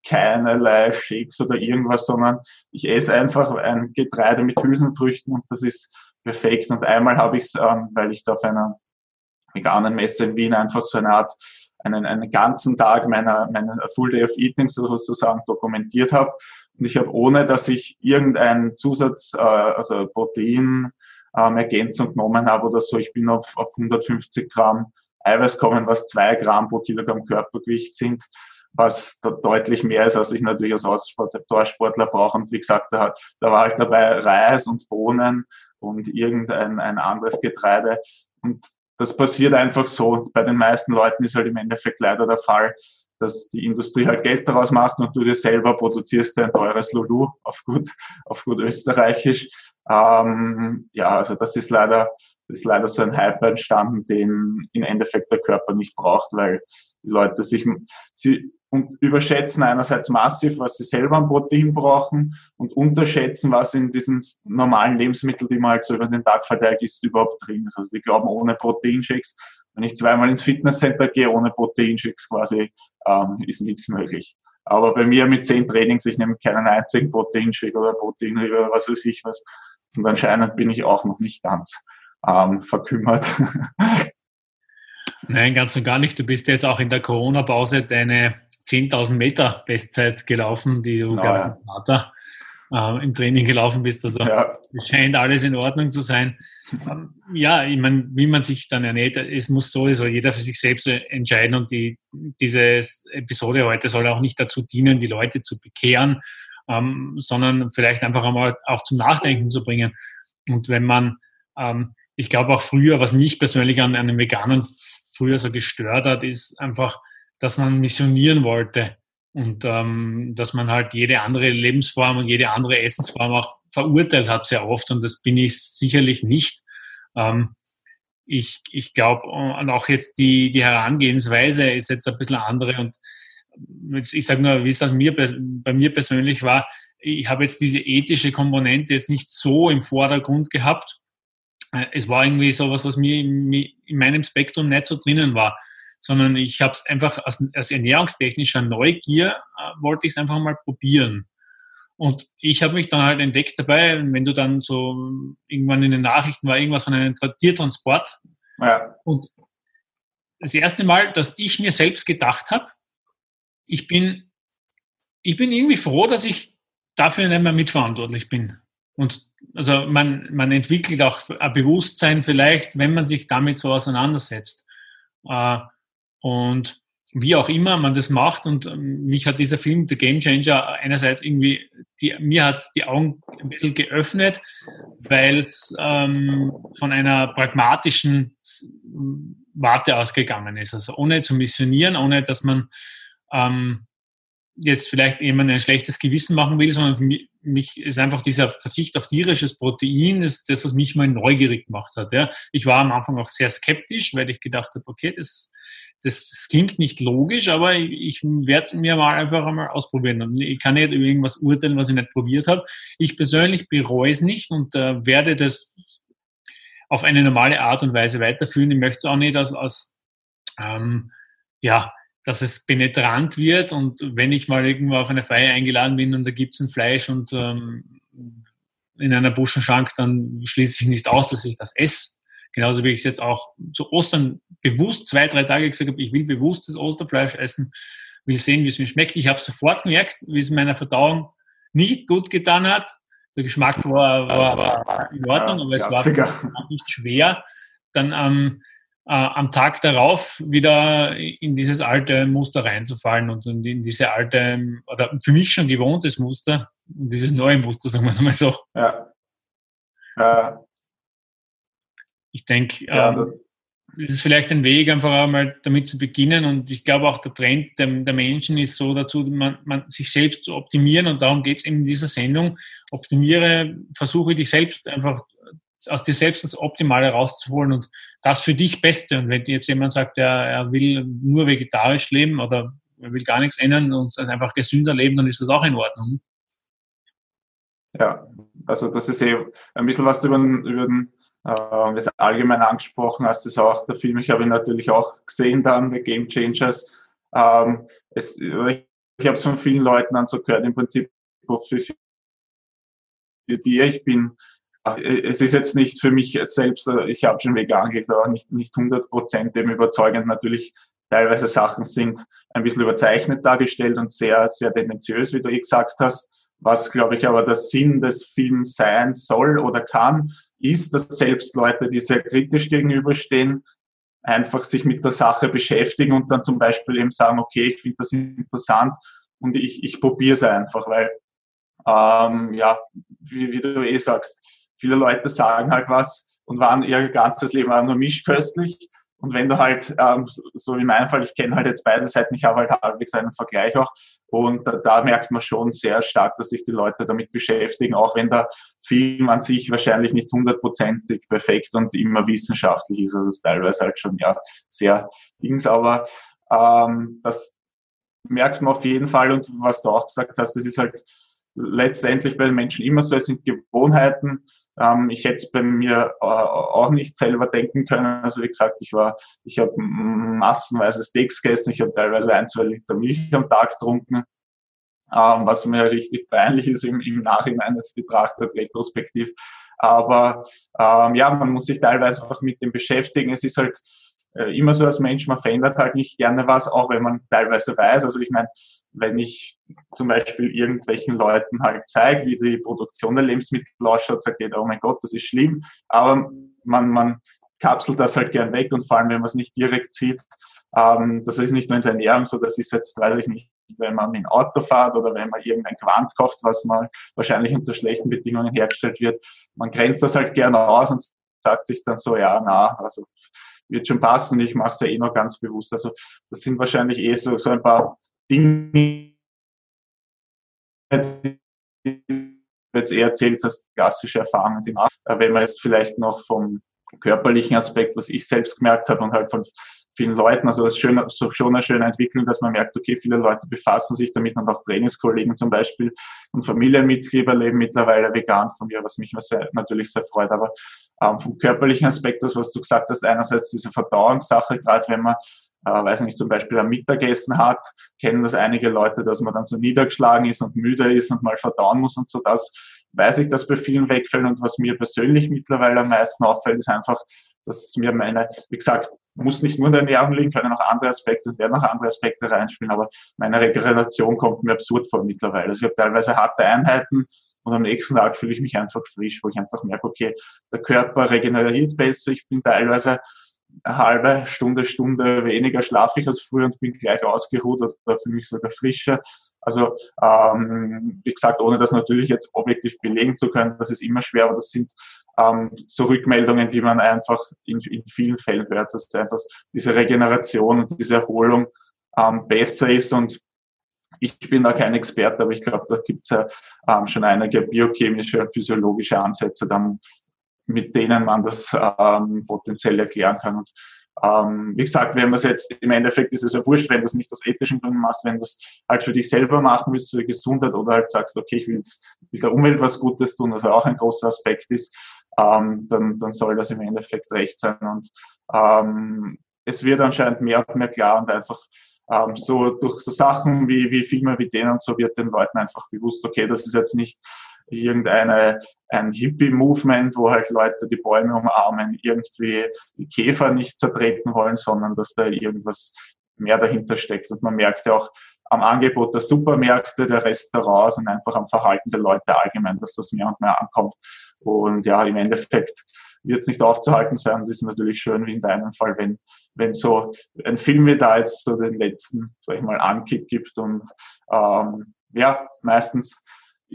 keinerlei Shakes oder irgendwas, sondern ich esse einfach ein Getreide mit Hülsenfrüchten und das ist perfekt. Und einmal habe ich es, ähm, weil ich da auf einer veganen Messe in Wien einfach so eine Art einen, einen ganzen Tag meiner, meiner Full Day of Eating sozusagen dokumentiert habe. Und ich habe, ohne dass ich irgendeinen Zusatz, äh, also Protein, ähm, Ergänzung genommen habe oder so. Ich bin auf, auf 150 Gramm Eiweiß kommen, was zwei Gramm pro Kilogramm Körpergewicht sind, was da deutlich mehr ist, als ich natürlich als Aussportler brauche. Und wie gesagt, da, da war halt dabei Reis und Bohnen und irgendein ein anderes Getreide. Und das passiert einfach so. Und bei den meisten Leuten ist halt im Endeffekt leider der Fall, dass die Industrie halt Geld daraus macht und du dir selber produzierst ein teures Lulu auf gut, auf gut österreichisch. Ähm, ja, also das ist leider, das ist leider so ein Hype entstanden, den im Endeffekt der Körper nicht braucht, weil die Leute sich, sie und überschätzen einerseits massiv, was sie selber an Protein brauchen und unterschätzen, was in diesen normalen Lebensmitteln, die man halt so über den Tag verteilt ist, überhaupt drin ist. Also die glauben, ohne Proteinshakes, wenn ich zweimal ins Fitnesscenter gehe, ohne Proteinshakes quasi, ähm, ist nichts möglich. Aber bei mir mit zehn Trainings, ich nehme keinen einzigen Proteinshake oder Protein oder was weiß ich was. Und anscheinend bin ich auch noch nicht ganz ähm, verkümmert. Nein, ganz und gar nicht. Du bist jetzt auch in der Corona-Pause deine 10.000 Meter Bestzeit gelaufen, die du, genau, ja. Äh, im Training gelaufen bist. Also ja. es scheint alles in Ordnung zu sein. Ähm, ja, ich meine, wie man sich dann ernährt, es muss sowieso jeder für sich selbst entscheiden und die, diese Episode heute soll auch nicht dazu dienen, die Leute zu bekehren, ähm, sondern vielleicht einfach einmal auch zum Nachdenken zu bringen. Und wenn man, ähm, ich glaube auch früher, was mich persönlich an einem Veganen früher so gestört hat, ist einfach, dass man missionieren wollte und ähm, dass man halt jede andere Lebensform und jede andere Essensform auch verurteilt hat sehr oft und das bin ich sicherlich nicht. Ähm, ich ich glaube, und auch jetzt die, die Herangehensweise ist jetzt ein bisschen andere und ich sage nur, wie es mir, bei mir persönlich war, ich habe jetzt diese ethische Komponente jetzt nicht so im Vordergrund gehabt. Äh, es war irgendwie sowas, was mir in meinem Spektrum nicht so drinnen war sondern ich habe es einfach als, als ernährungstechnischer Neugier, äh, wollte ich es einfach mal probieren. Und ich habe mich dann halt entdeckt dabei, wenn du dann so irgendwann in den Nachrichten war irgendwas von einem Tiertransport. Ja. Und das erste Mal, dass ich mir selbst gedacht habe, ich bin, ich bin irgendwie froh, dass ich dafür nicht mehr mitverantwortlich bin. Und also man, man entwickelt auch ein Bewusstsein vielleicht, wenn man sich damit so auseinandersetzt. Äh, und wie auch immer man das macht. Und ähm, mich hat dieser Film, The Game Changer, einerseits irgendwie, die, mir hat die Augen ein bisschen geöffnet, weil es ähm, von einer pragmatischen Warte ausgegangen ist. Also ohne zu missionieren, ohne dass man ähm, jetzt vielleicht jemand ein schlechtes Gewissen machen will, sondern für mich ist einfach dieser Verzicht auf tierisches Protein ist das, was mich mal neugierig gemacht hat. Ja. Ich war am Anfang auch sehr skeptisch, weil ich gedacht habe, okay, das, das, das klingt nicht logisch, aber ich, ich werde es mir mal einfach einmal ausprobieren. Und ich kann nicht über irgendwas urteilen, was ich nicht probiert habe. Ich persönlich bereue es nicht und äh, werde das auf eine normale Art und Weise weiterführen. Ich möchte es auch nicht als, als ähm, ja, dass es penetrant wird und wenn ich mal irgendwo auf eine Feier eingeladen bin und da gibt es ein Fleisch und ähm, in einer Buschenschank, dann schließe ich nicht aus, dass ich das esse. Genauso wie ich es jetzt auch zu Ostern bewusst zwei, drei Tage gesagt habe, ich will bewusst das Osterfleisch essen, will sehen, wie es mir schmeckt. Ich habe sofort gemerkt, wie es meiner Verdauung nicht gut getan hat. Der Geschmack war, war, war in Ordnung, aber es war nicht schwer. Dann ähm, äh, am Tag darauf wieder in dieses alte Muster reinzufallen und in diese alte, oder für mich schon gewohntes Muster, und dieses neue Muster, sagen wir es mal so. Ja. ja. Ich denke, ja, ähm, das ist vielleicht ein Weg, einfach einmal damit zu beginnen. Und ich glaube auch der Trend der, der Menschen ist so dazu, man, man, sich selbst zu optimieren. Und darum geht es in dieser Sendung. Optimiere, versuche dich selbst einfach aus dir selbst das Optimale rauszuholen und das für dich Beste. Und wenn jetzt jemand sagt, er, er will nur vegetarisch leben oder er will gar nichts ändern und einfach gesünder leben, dann ist das auch in Ordnung. Ja, also das ist eh ein bisschen was du über den, über den äh, das allgemein angesprochen hast, ist auch der Film, ich habe ihn natürlich auch gesehen dann, The Game Changers. Ähm, es, ich habe es von vielen Leuten an so gehört, im Prinzip für, für dir, ich bin es ist jetzt nicht für mich selbst, äh, ich habe schon vegan gelebt, aber nicht, nicht 100 Prozent dem überzeugend. Natürlich teilweise Sachen sind ein bisschen überzeichnet dargestellt und sehr, sehr tendenziös, wie du eh gesagt hast. Was, glaube ich, aber der Sinn des Films sein soll oder kann, ist, dass selbst Leute, die sehr kritisch gegenüberstehen, einfach sich mit der Sache beschäftigen und dann zum Beispiel eben sagen, okay, ich finde das interessant und ich, ich probiere es einfach, weil, ähm, ja, wie, wie du eh sagst, viele Leute sagen halt was und waren ihr ganzes Leben auch nur mischköstlich. Und wenn du halt, ähm, so wie mein Fall, ich kenne halt jetzt beide Seiten, ich habe halt halbwegs einen Vergleich auch. Und da, da, merkt man schon sehr stark, dass sich die Leute damit beschäftigen, auch wenn der Film an sich wahrscheinlich nicht hundertprozentig perfekt und immer wissenschaftlich ist. Also teilweise halt schon ja sehr Dings, aber ähm, das merkt man auf jeden Fall. Und was du auch gesagt hast, das ist halt letztendlich bei den Menschen immer so, es sind Gewohnheiten ähm, ich hätte es bei mir äh, auch nicht selber denken können. Also wie gesagt, ich war, ich habe massenweise Steaks gegessen, ich habe teilweise ein, zwei Liter Milch am Tag getrunken, ähm, was mir richtig peinlich ist im, im Nachhinein jetzt betrachtet, retrospektiv. Aber ähm, ja, man muss sich teilweise auch mit dem beschäftigen. Es ist halt äh, immer so als Mensch, man verändert halt nicht gerne was, auch wenn man teilweise weiß. Also ich meine, wenn ich zum Beispiel irgendwelchen Leuten halt zeige, wie die Produktion der Lebensmittel ausschaut, sagt jeder, oh mein Gott, das ist schlimm. Aber man, man kapselt das halt gern weg und vor allem, wenn man es nicht direkt sieht, ähm, das ist nicht nur in der Ernährung so, das ist jetzt, weiß ich nicht, wenn man mit Auto fährt oder wenn man irgendein Quant kauft, was mal wahrscheinlich unter schlechten Bedingungen hergestellt wird. Man grenzt das halt gerne aus und sagt sich dann so, ja, na, also wird schon passen, ich mache es ja eh noch ganz bewusst. Also das sind wahrscheinlich eh so, so ein paar Dinge, die jetzt eher erzählt hast, klassische Erfahrungen sind. Äh, wenn man jetzt vielleicht noch vom körperlichen Aspekt, was ich selbst gemerkt habe und halt von vielen Leuten, also das ist schön, so schon eine schöne Entwicklung, dass man merkt, okay, viele Leute befassen sich damit und auch Trainingskollegen zum Beispiel und Familienmitglieder leben mittlerweile vegan von mir, was mich sehr, natürlich sehr freut. Aber ähm, vom körperlichen Aspekt, das, was du gesagt hast, einerseits diese Verdauungssache, gerade wenn man äh, weiß nicht, zum Beispiel am Mittagessen hat, kennen das einige Leute, dass man dann so niedergeschlagen ist und müde ist und mal verdauen muss und so. Das weiß ich, dass bei vielen wegfällt. Und was mir persönlich mittlerweile am meisten auffällt, ist einfach, dass mir meine, wie gesagt, muss nicht nur in der Ernährung liegen, können auch andere Aspekte und werden auch andere Aspekte reinspielen, aber meine Regeneration kommt mir absurd vor mittlerweile. Also ich habe teilweise harte Einheiten und am nächsten Tag fühle ich mich einfach frisch, wo ich einfach merke, okay, der Körper regeneriert besser, ich bin teilweise eine halbe Stunde, Stunde weniger schlafe ich als früher und bin gleich ausgeruht oder für mich sogar frischer. Also ähm, wie gesagt, ohne das natürlich jetzt objektiv belegen zu können, das ist immer schwer, aber das sind ähm, so Rückmeldungen, die man einfach in, in vielen Fällen hört, dass einfach diese Regeneration und diese Erholung ähm, besser ist und ich bin da kein Experte, aber ich glaube, da gibt es ja ähm, schon einige biochemische und physiologische Ansätze, dann, mit denen man das ähm, potenziell erklären kann. Und ähm, wie gesagt, wenn man es jetzt im Endeffekt ist es ja wurscht, wenn du es nicht aus ethischen Gründen machst, wenn du es halt für dich selber machen willst, für die Gesundheit oder halt sagst, okay, ich will, will der Umwelt was Gutes tun, was auch ein großer Aspekt ist, ähm, dann, dann soll das im Endeffekt recht sein. Und ähm, es wird anscheinend mehr und mehr klar und einfach ähm, so durch so Sachen wie, wie Filme wie denen und so wird den Leuten einfach bewusst, okay, das ist jetzt nicht irgendeine ein Hippie-Movement, wo halt Leute die Bäume umarmen, irgendwie die Käfer nicht zertreten wollen, sondern dass da irgendwas mehr dahinter steckt. Und man merkt ja auch am Angebot der Supermärkte, der Restaurants und einfach am Verhalten der Leute allgemein, dass das mehr und mehr ankommt. Und ja, im Endeffekt wird es nicht aufzuhalten sein. Und es ist natürlich schön, wie in deinem Fall, wenn, wenn so ein Film wie da jetzt so den letzten, sag ich mal, Ankick gibt. Und ähm, ja, meistens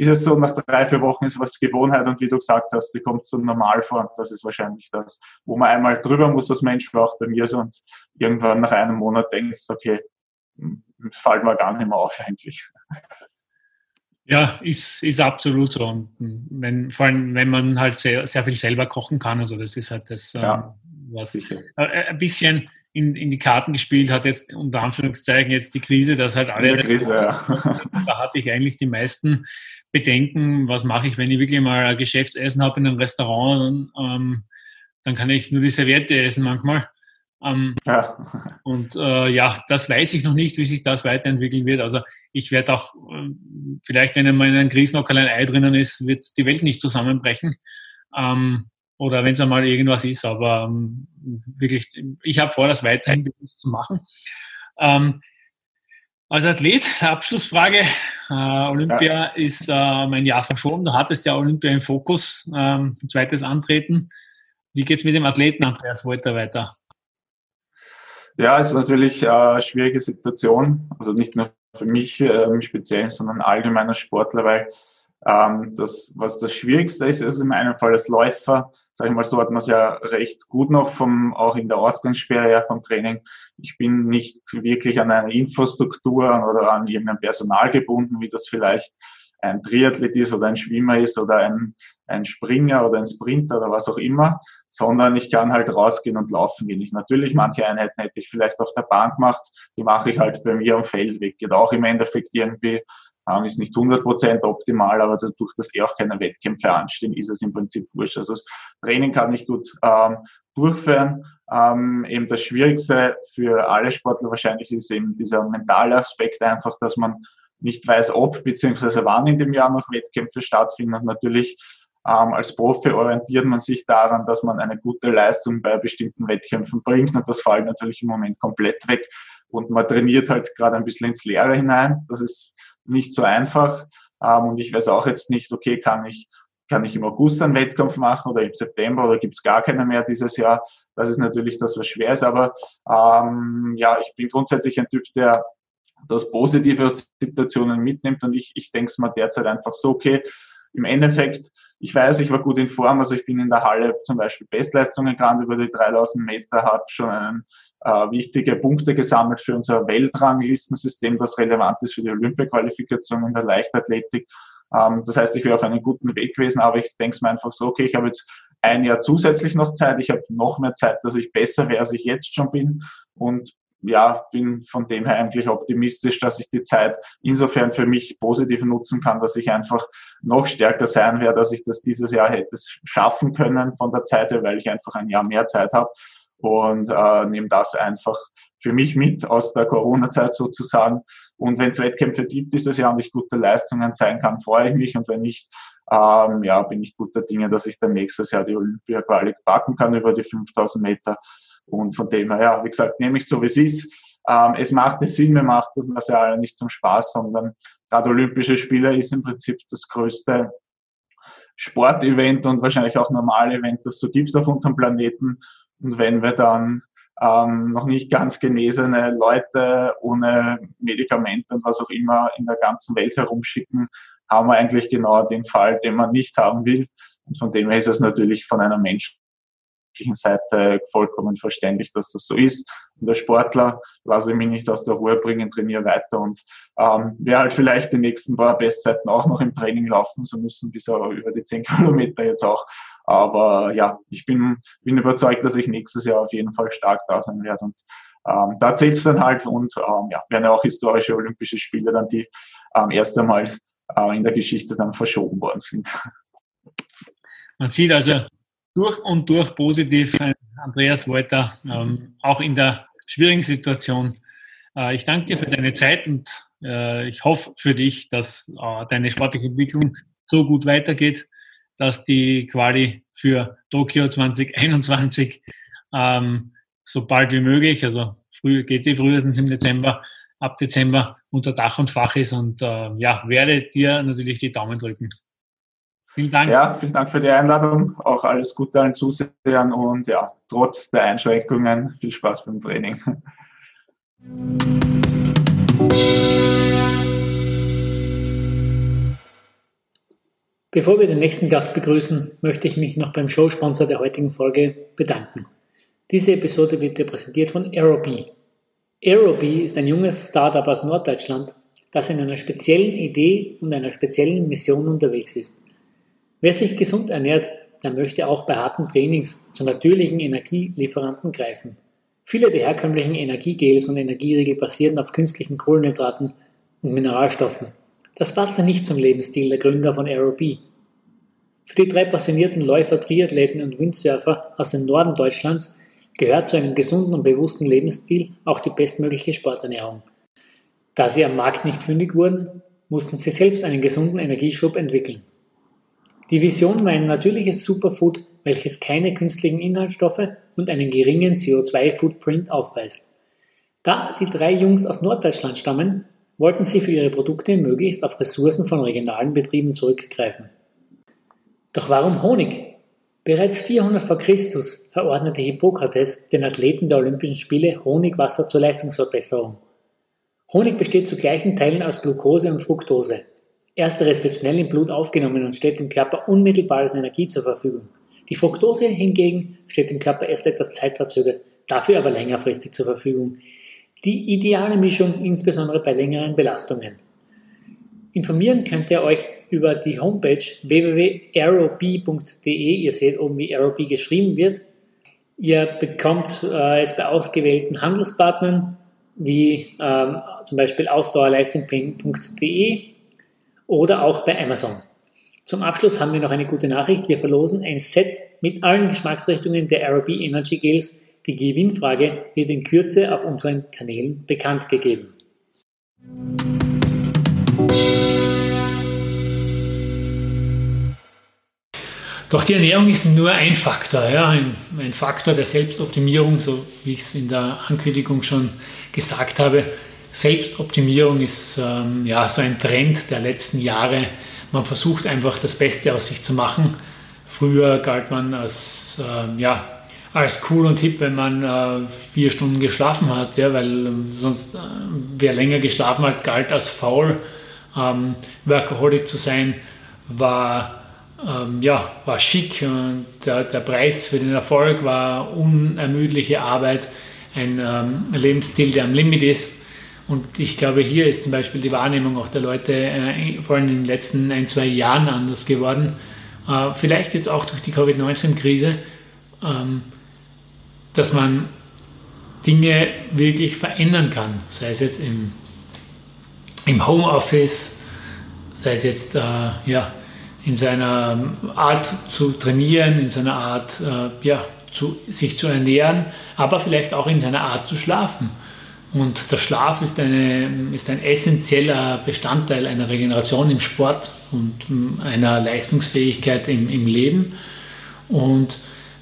ist es so, nach drei, vier Wochen ist was Gewohnheit und wie du gesagt hast, die kommt so normal vor und das ist wahrscheinlich das, wo man einmal drüber muss als Mensch, war auch bei mir so und irgendwann nach einem Monat denkst, okay, hm, fällt mir gar nicht mehr auf eigentlich. Ja, ist, ist absolut so. Und wenn, vor allem, wenn man halt sehr, sehr viel selber kochen kann, also das ist halt das, ja, ähm, was sicher. Äh, ein bisschen in, in die Karten gespielt hat, jetzt unter Anführungszeichen jetzt die Krise, dass halt alle. Krise, ja. Da hatte ich eigentlich die meisten Bedenken, was mache ich, wenn ich wirklich mal ein Geschäftsessen habe in einem Restaurant, ähm, dann kann ich nur die Serviette essen manchmal. Ähm, ja. Und äh, ja, das weiß ich noch nicht, wie sich das weiterentwickeln wird. Also ich werde auch, äh, vielleicht wenn einmal in einem Grießnocker ein Ei drinnen ist, wird die Welt nicht zusammenbrechen. Ähm, oder wenn es einmal irgendwas ist, aber ähm, wirklich, ich habe vor, das weiterhin zu machen. Ähm, als Athlet, Abschlussfrage. Äh, Olympia ja. ist äh, mein Jahr verschoben. Du hattest ja Olympia im Fokus, ähm, zweites Antreten. Wie geht es mit dem Athleten Andreas Wolter weiter? Ja, es ist natürlich eine schwierige Situation. Also nicht nur für mich äh, speziell, sondern allgemeiner Sportler, weil ähm, das, was das Schwierigste ist, ist in meinem Fall als Läufer, sage ich mal so, hat man es ja recht gut noch vom, auch in der Ausgangssperre her vom Training. Ich bin nicht wirklich an eine Infrastruktur oder an irgendein Personal gebunden, wie das vielleicht ein Triathlet ist oder ein Schwimmer ist oder ein, ein Springer oder ein Sprinter oder was auch immer, sondern ich kann halt rausgehen und laufen gehen. Ich natürlich, manche Einheiten hätte ich vielleicht auf der Bahn gemacht, die mache ich halt bei mir am Feld weg. Geht auch im Endeffekt irgendwie ähm, ist nicht 100% optimal, aber dadurch, dass eh auch keine Wettkämpfe anstehen, ist es im Prinzip wurscht. Also das Training kann ich gut ähm, durchführen. Ähm, eben das Schwierigste für alle Sportler wahrscheinlich ist eben dieser mentale Aspekt einfach, dass man nicht weiß, ob bzw. wann in dem Jahr noch Wettkämpfe stattfinden. Und natürlich ähm, als Profi orientiert man sich daran, dass man eine gute Leistung bei bestimmten Wettkämpfen bringt und das fällt natürlich im Moment komplett weg und man trainiert halt gerade ein bisschen ins Leere hinein. Das ist nicht so einfach. Ähm, und ich weiß auch jetzt nicht, okay, kann ich, kann ich im August einen Wettkampf machen oder im September oder gibt es gar keinen mehr dieses Jahr? Das ist natürlich das, was schwer ist. Aber ähm, ja, ich bin grundsätzlich ein Typ, der das Positive aus Situationen mitnimmt und ich, ich denke es mir derzeit einfach so, okay, im Endeffekt, ich weiß, ich war gut in Form, also ich bin in der Halle zum Beispiel Bestleistungen gerannt über die 3000 Meter, habe schon einen äh, wichtige Punkte gesammelt für unser Weltranglistensystem, das relevant ist für die Olympia-Qualifikation in der Leichtathletik. Ähm, das heißt, ich wäre auf einem guten Weg gewesen, aber ich denke mir einfach so, okay, ich habe jetzt ein Jahr zusätzlich noch Zeit, ich habe noch mehr Zeit, dass ich besser wäre, als ich jetzt schon bin und ja, bin von dem her eigentlich optimistisch, dass ich die Zeit insofern für mich positiv nutzen kann, dass ich einfach noch stärker sein werde, dass ich das dieses Jahr hätte schaffen können von der Zeit her, weil ich einfach ein Jahr mehr Zeit habe und äh, nehme das einfach für mich mit aus der Corona-Zeit sozusagen. Und wenn es Wettkämpfe gibt dieses Jahr und ich gute Leistungen zeigen kann, freue ich mich. Und wenn nicht, ähm, ja, bin ich guter Dinge, dass ich dann nächstes Jahr die Olympia-Quali packen kann über die 5000 Meter. Und von dem her, ja, wie gesagt, nehme ich so, wie es ist. Ähm, es macht es Sinn, mir macht das ja nicht zum Spaß, sondern gerade Olympische Spiele ist im Prinzip das größte Sportevent und wahrscheinlich auch normale Event, das so gibt auf unserem Planeten. Und wenn wir dann ähm, noch nicht ganz genesene Leute ohne Medikamente und was auch immer in der ganzen Welt herumschicken, haben wir eigentlich genau den Fall, den man nicht haben will. Und von dem her ist es natürlich von einer menschlichen Seite vollkommen verständlich, dass das so ist. Und der Sportler lasse ich mich nicht aus der Ruhe bringen, trainiere weiter und ähm, wer halt vielleicht die nächsten paar Bestzeiten auch noch im Training laufen so müssen, bis über die 10 Kilometer jetzt auch. Aber ja, ich bin, bin überzeugt, dass ich nächstes Jahr auf jeden Fall stark da sein werde und ähm, da zählt es dann halt und ähm, ja, werden ja auch historische Olympische Spiele dann, die ähm, erst einmal äh, in der Geschichte dann verschoben worden sind. Man sieht also durch und durch positiv Andreas Wolter, ähm, auch in der schwierigen Situation. Äh, ich danke dir für deine Zeit und äh, ich hoffe für dich, dass äh, deine sportliche Entwicklung so gut weitergeht, dass die Quali für Tokio 2021 ähm, so bald wie möglich, also früh geht sie frühestens im Dezember, ab Dezember unter Dach und Fach ist und äh, ja, werde dir natürlich die Daumen drücken. Vielen Dank. Ja, vielen Dank für die Einladung. Auch alles Gute allen Zusehern und ja, trotz der Einschränkungen viel Spaß beim Training. Bevor wir den nächsten Gast begrüßen, möchte ich mich noch beim Showsponsor der heutigen Folge bedanken. Diese Episode wird dir präsentiert von Aerobee. Aerobee ist ein junges Startup aus Norddeutschland, das in einer speziellen Idee und einer speziellen Mission unterwegs ist. Wer sich gesund ernährt, der möchte auch bei harten Trainings zu natürlichen Energielieferanten greifen. Viele der herkömmlichen Energiegels und Energieriegel basieren auf künstlichen Kohlenhydraten und Mineralstoffen. Das passt ja nicht zum Lebensstil der Gründer von Aerobee. Für die drei passionierten Läufer, Triathleten und Windsurfer aus dem Norden Deutschlands gehört zu einem gesunden und bewussten Lebensstil auch die bestmögliche Sporternährung. Da sie am Markt nicht fündig wurden, mussten sie selbst einen gesunden Energieschub entwickeln. Die Vision war ein natürliches Superfood, welches keine künstlichen Inhaltsstoffe und einen geringen CO2-Footprint aufweist. Da die drei Jungs aus Norddeutschland stammen, wollten sie für ihre Produkte möglichst auf Ressourcen von regionalen Betrieben zurückgreifen. Doch warum Honig? Bereits 400 v. Chr. verordnete Hippokrates den Athleten der Olympischen Spiele Honigwasser zur Leistungsverbesserung. Honig besteht zu gleichen Teilen aus Glucose und Fructose. Ersteres wird schnell im Blut aufgenommen und steht dem Körper unmittelbar als Energie zur Verfügung. Die Fructose hingegen steht dem Körper erst etwas zeitverzögert, dafür aber längerfristig zur Verfügung. Die ideale Mischung insbesondere bei längeren Belastungen. Informieren könnt ihr euch über die Homepage www.aerobee.de. Ihr seht oben, wie Aerobee geschrieben wird. Ihr bekommt äh, es bei ausgewählten Handelspartnern wie ähm, zum Beispiel ausdauerleistung.de oder auch bei Amazon. Zum Abschluss haben wir noch eine gute Nachricht. Wir verlosen ein Set mit allen Geschmacksrichtungen der Aerobee Energy Gels. Die Gewinnfrage wird in Kürze auf unseren Kanälen bekannt gegeben. Doch die Ernährung ist nur ein Faktor, ja, ein, ein Faktor der Selbstoptimierung, so wie ich es in der Ankündigung schon gesagt habe. Selbstoptimierung ist ähm, ja so ein Trend der letzten Jahre. Man versucht einfach das Beste aus sich zu machen. Früher galt man als, äh, ja, als cool und hip, wenn man äh, vier Stunden geschlafen hat, ja, weil äh, sonst äh, wer länger geschlafen hat, galt als faul. Ähm, Workaholic zu sein war ähm, ja, war schick und der, der, Preis für den Erfolg war unermüdliche Arbeit, ein ähm, Lebensstil, der am Limit ist. Und ich glaube, hier ist zum Beispiel die Wahrnehmung auch der Leute äh, vor allem in den letzten ein, zwei Jahren anders geworden. Äh, vielleicht jetzt auch durch die Covid-19-Krise, ähm, dass man Dinge wirklich verändern kann, sei es jetzt im, im Homeoffice, sei es jetzt äh, ja, in seiner Art zu trainieren, in seiner Art, äh, ja, zu, sich zu ernähren, aber vielleicht auch in seiner Art zu schlafen. Und der Schlaf ist, eine, ist ein essentieller Bestandteil einer Regeneration im Sport und ähm, einer Leistungsfähigkeit im, im Leben. Und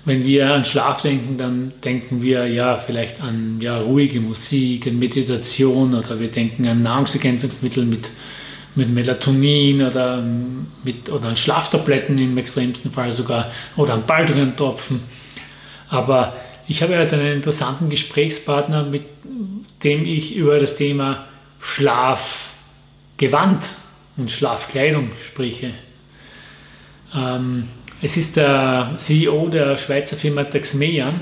wenn wir an Schlaf denken, dann denken wir ja vielleicht an ja, ruhige Musik, an Meditation oder wir denken an Nahrungsergänzungsmittel mit mit Melatonin oder, mit, oder an Schlaftabletten im extremsten Fall sogar oder an Baldrian-Tropfen. Aber Ich habe heute einen interessanten Gesprächspartner, mit dem ich über das Thema Schlafgewand und Schlafkleidung spreche. Ähm, es ist der CEO der Schweizer Firma Taxmeyan.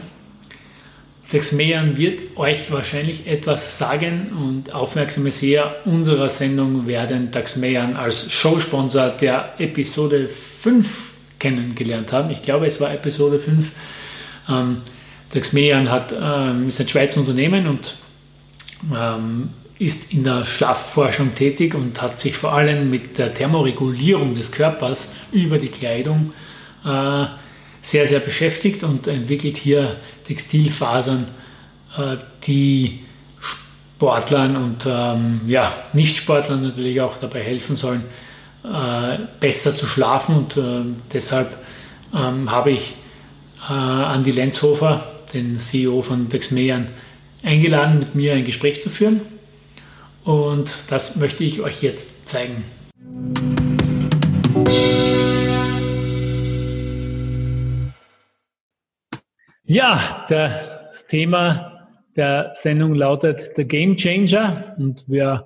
Taxmeyan wird euch wahrscheinlich etwas sagen und aufmerksame Seher unserer Sendung werden Taxmeyan als Showsponsor der Episode 5 kennengelernt haben. Ich glaube, es war Episode 5. Ähm, Taxmeyan hat, ähm, ist ein Schweizer Unternehmen und ähm, ist in der Schlafforschung tätig und hat sich vor allem mit der Thermoregulierung des Körpers über die Kleidung äh, sehr, sehr beschäftigt und entwickelt hier Textilfasern, äh, die Sportlern und ähm, ja, Nicht-Sportlern natürlich auch dabei helfen sollen, äh, besser zu schlafen. Und äh, deshalb ähm, habe ich äh, Andi Lenzhofer, den CEO von Dexmeyan, eingeladen, mit mir ein Gespräch zu führen. Und das möchte ich euch jetzt zeigen. Ja, das Thema der Sendung lautet The Game Changer und wir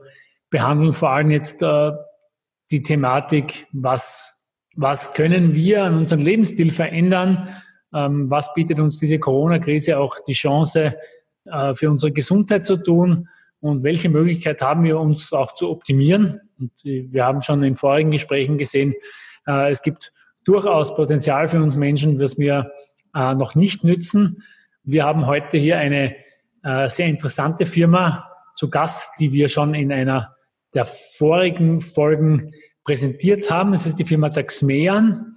behandeln vor allem jetzt äh, die Thematik, was, was können wir an unserem Lebensstil verändern, ähm, was bietet uns diese Corona-Krise auch die Chance äh, für unsere Gesundheit zu tun und welche Möglichkeit haben wir uns auch zu optimieren. Und wir haben schon in vorigen Gesprächen gesehen, äh, es gibt durchaus Potenzial für uns Menschen, was wir äh, noch nicht nützen. Wir haben heute hier eine äh, sehr interessante Firma zu Gast, die wir schon in einer der vorigen Folgen präsentiert haben. Es ist die Firma Taxmean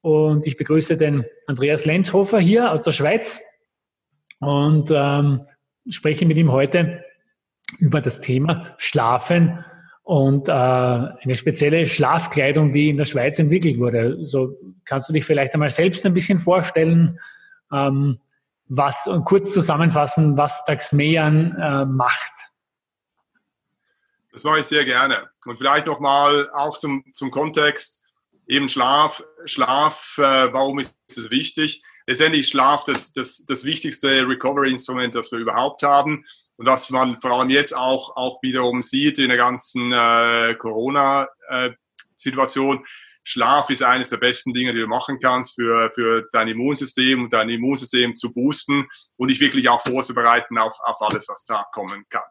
und ich begrüße den Andreas Lenzhofer hier aus der Schweiz und ähm, spreche mit ihm heute über das Thema Schlafen und äh, eine spezielle Schlafkleidung, die in der Schweiz entwickelt wurde. So kannst du dich vielleicht einmal selbst ein bisschen vorstellen, ähm, was und kurz zusammenfassen, was Taxmeyan äh, macht. Das mache ich sehr gerne. Und vielleicht nochmal auch zum, zum Kontext, eben Schlaf. Schlaf, äh, warum ist es wichtig? Letztendlich ist Schlaf das, das, das wichtigste Recovery-Instrument, das wir überhaupt haben. Und was man vor allem jetzt auch, auch wiederum sieht in der ganzen äh, Corona-Situation, Schlaf ist eines der besten Dinge, die du machen kannst für, für dein Immunsystem und dein Immunsystem zu boosten und dich wirklich auch vorzubereiten auf, auf alles, was da kommen kann.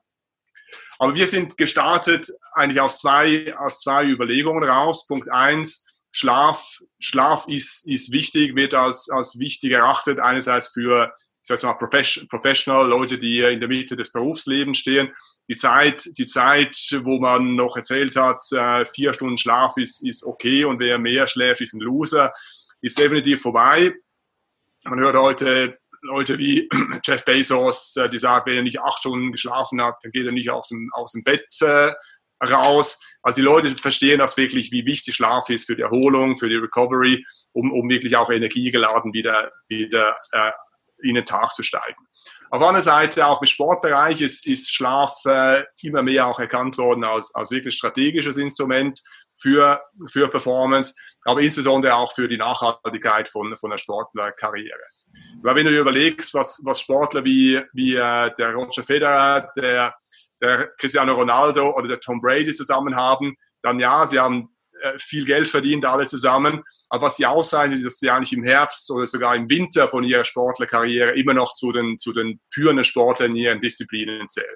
Aber wir sind gestartet eigentlich aus zwei, aus zwei Überlegungen raus. Punkt eins, Schlaf, Schlaf ist, ist wichtig, wird als, als wichtig erachtet, einerseits für ich sage mal, Professional, Leute, die in der Mitte des Berufslebens stehen. Die Zeit, die Zeit, wo man noch erzählt hat, äh, vier Stunden Schlaf ist, ist okay und wer mehr schläft, ist ein Loser, ist definitiv vorbei. Man hört heute Leute wie Jeff Bezos, äh, die sagen, wenn er nicht acht Stunden geschlafen hat, dann geht er nicht aus dem, aus dem Bett äh, raus. Also die Leute verstehen das wirklich, wie wichtig Schlaf ist für die Erholung, für die Recovery, um, um wirklich auch energiegeladen wieder, wieder äh, in den Tag zu steigen. Auf der anderen Seite, auch im Sportbereich ist, ist Schlaf äh, immer mehr auch erkannt worden als, als wirklich strategisches Instrument für, für Performance, aber insbesondere auch für die Nachhaltigkeit von, von der Sportlerkarriere. Weil wenn du überlegst, was, was Sportler wie, wie äh, der Roger Federer, der, der Cristiano Ronaldo oder der Tom Brady zusammen haben, dann ja, sie haben viel Geld verdient, alle zusammen. Aber was sie auszeichnet, ist, dass sie eigentlich im Herbst oder sogar im Winter von ihrer Sportlerkarriere immer noch zu den, zu den führenden Sportlern in ihren Disziplinen zählen.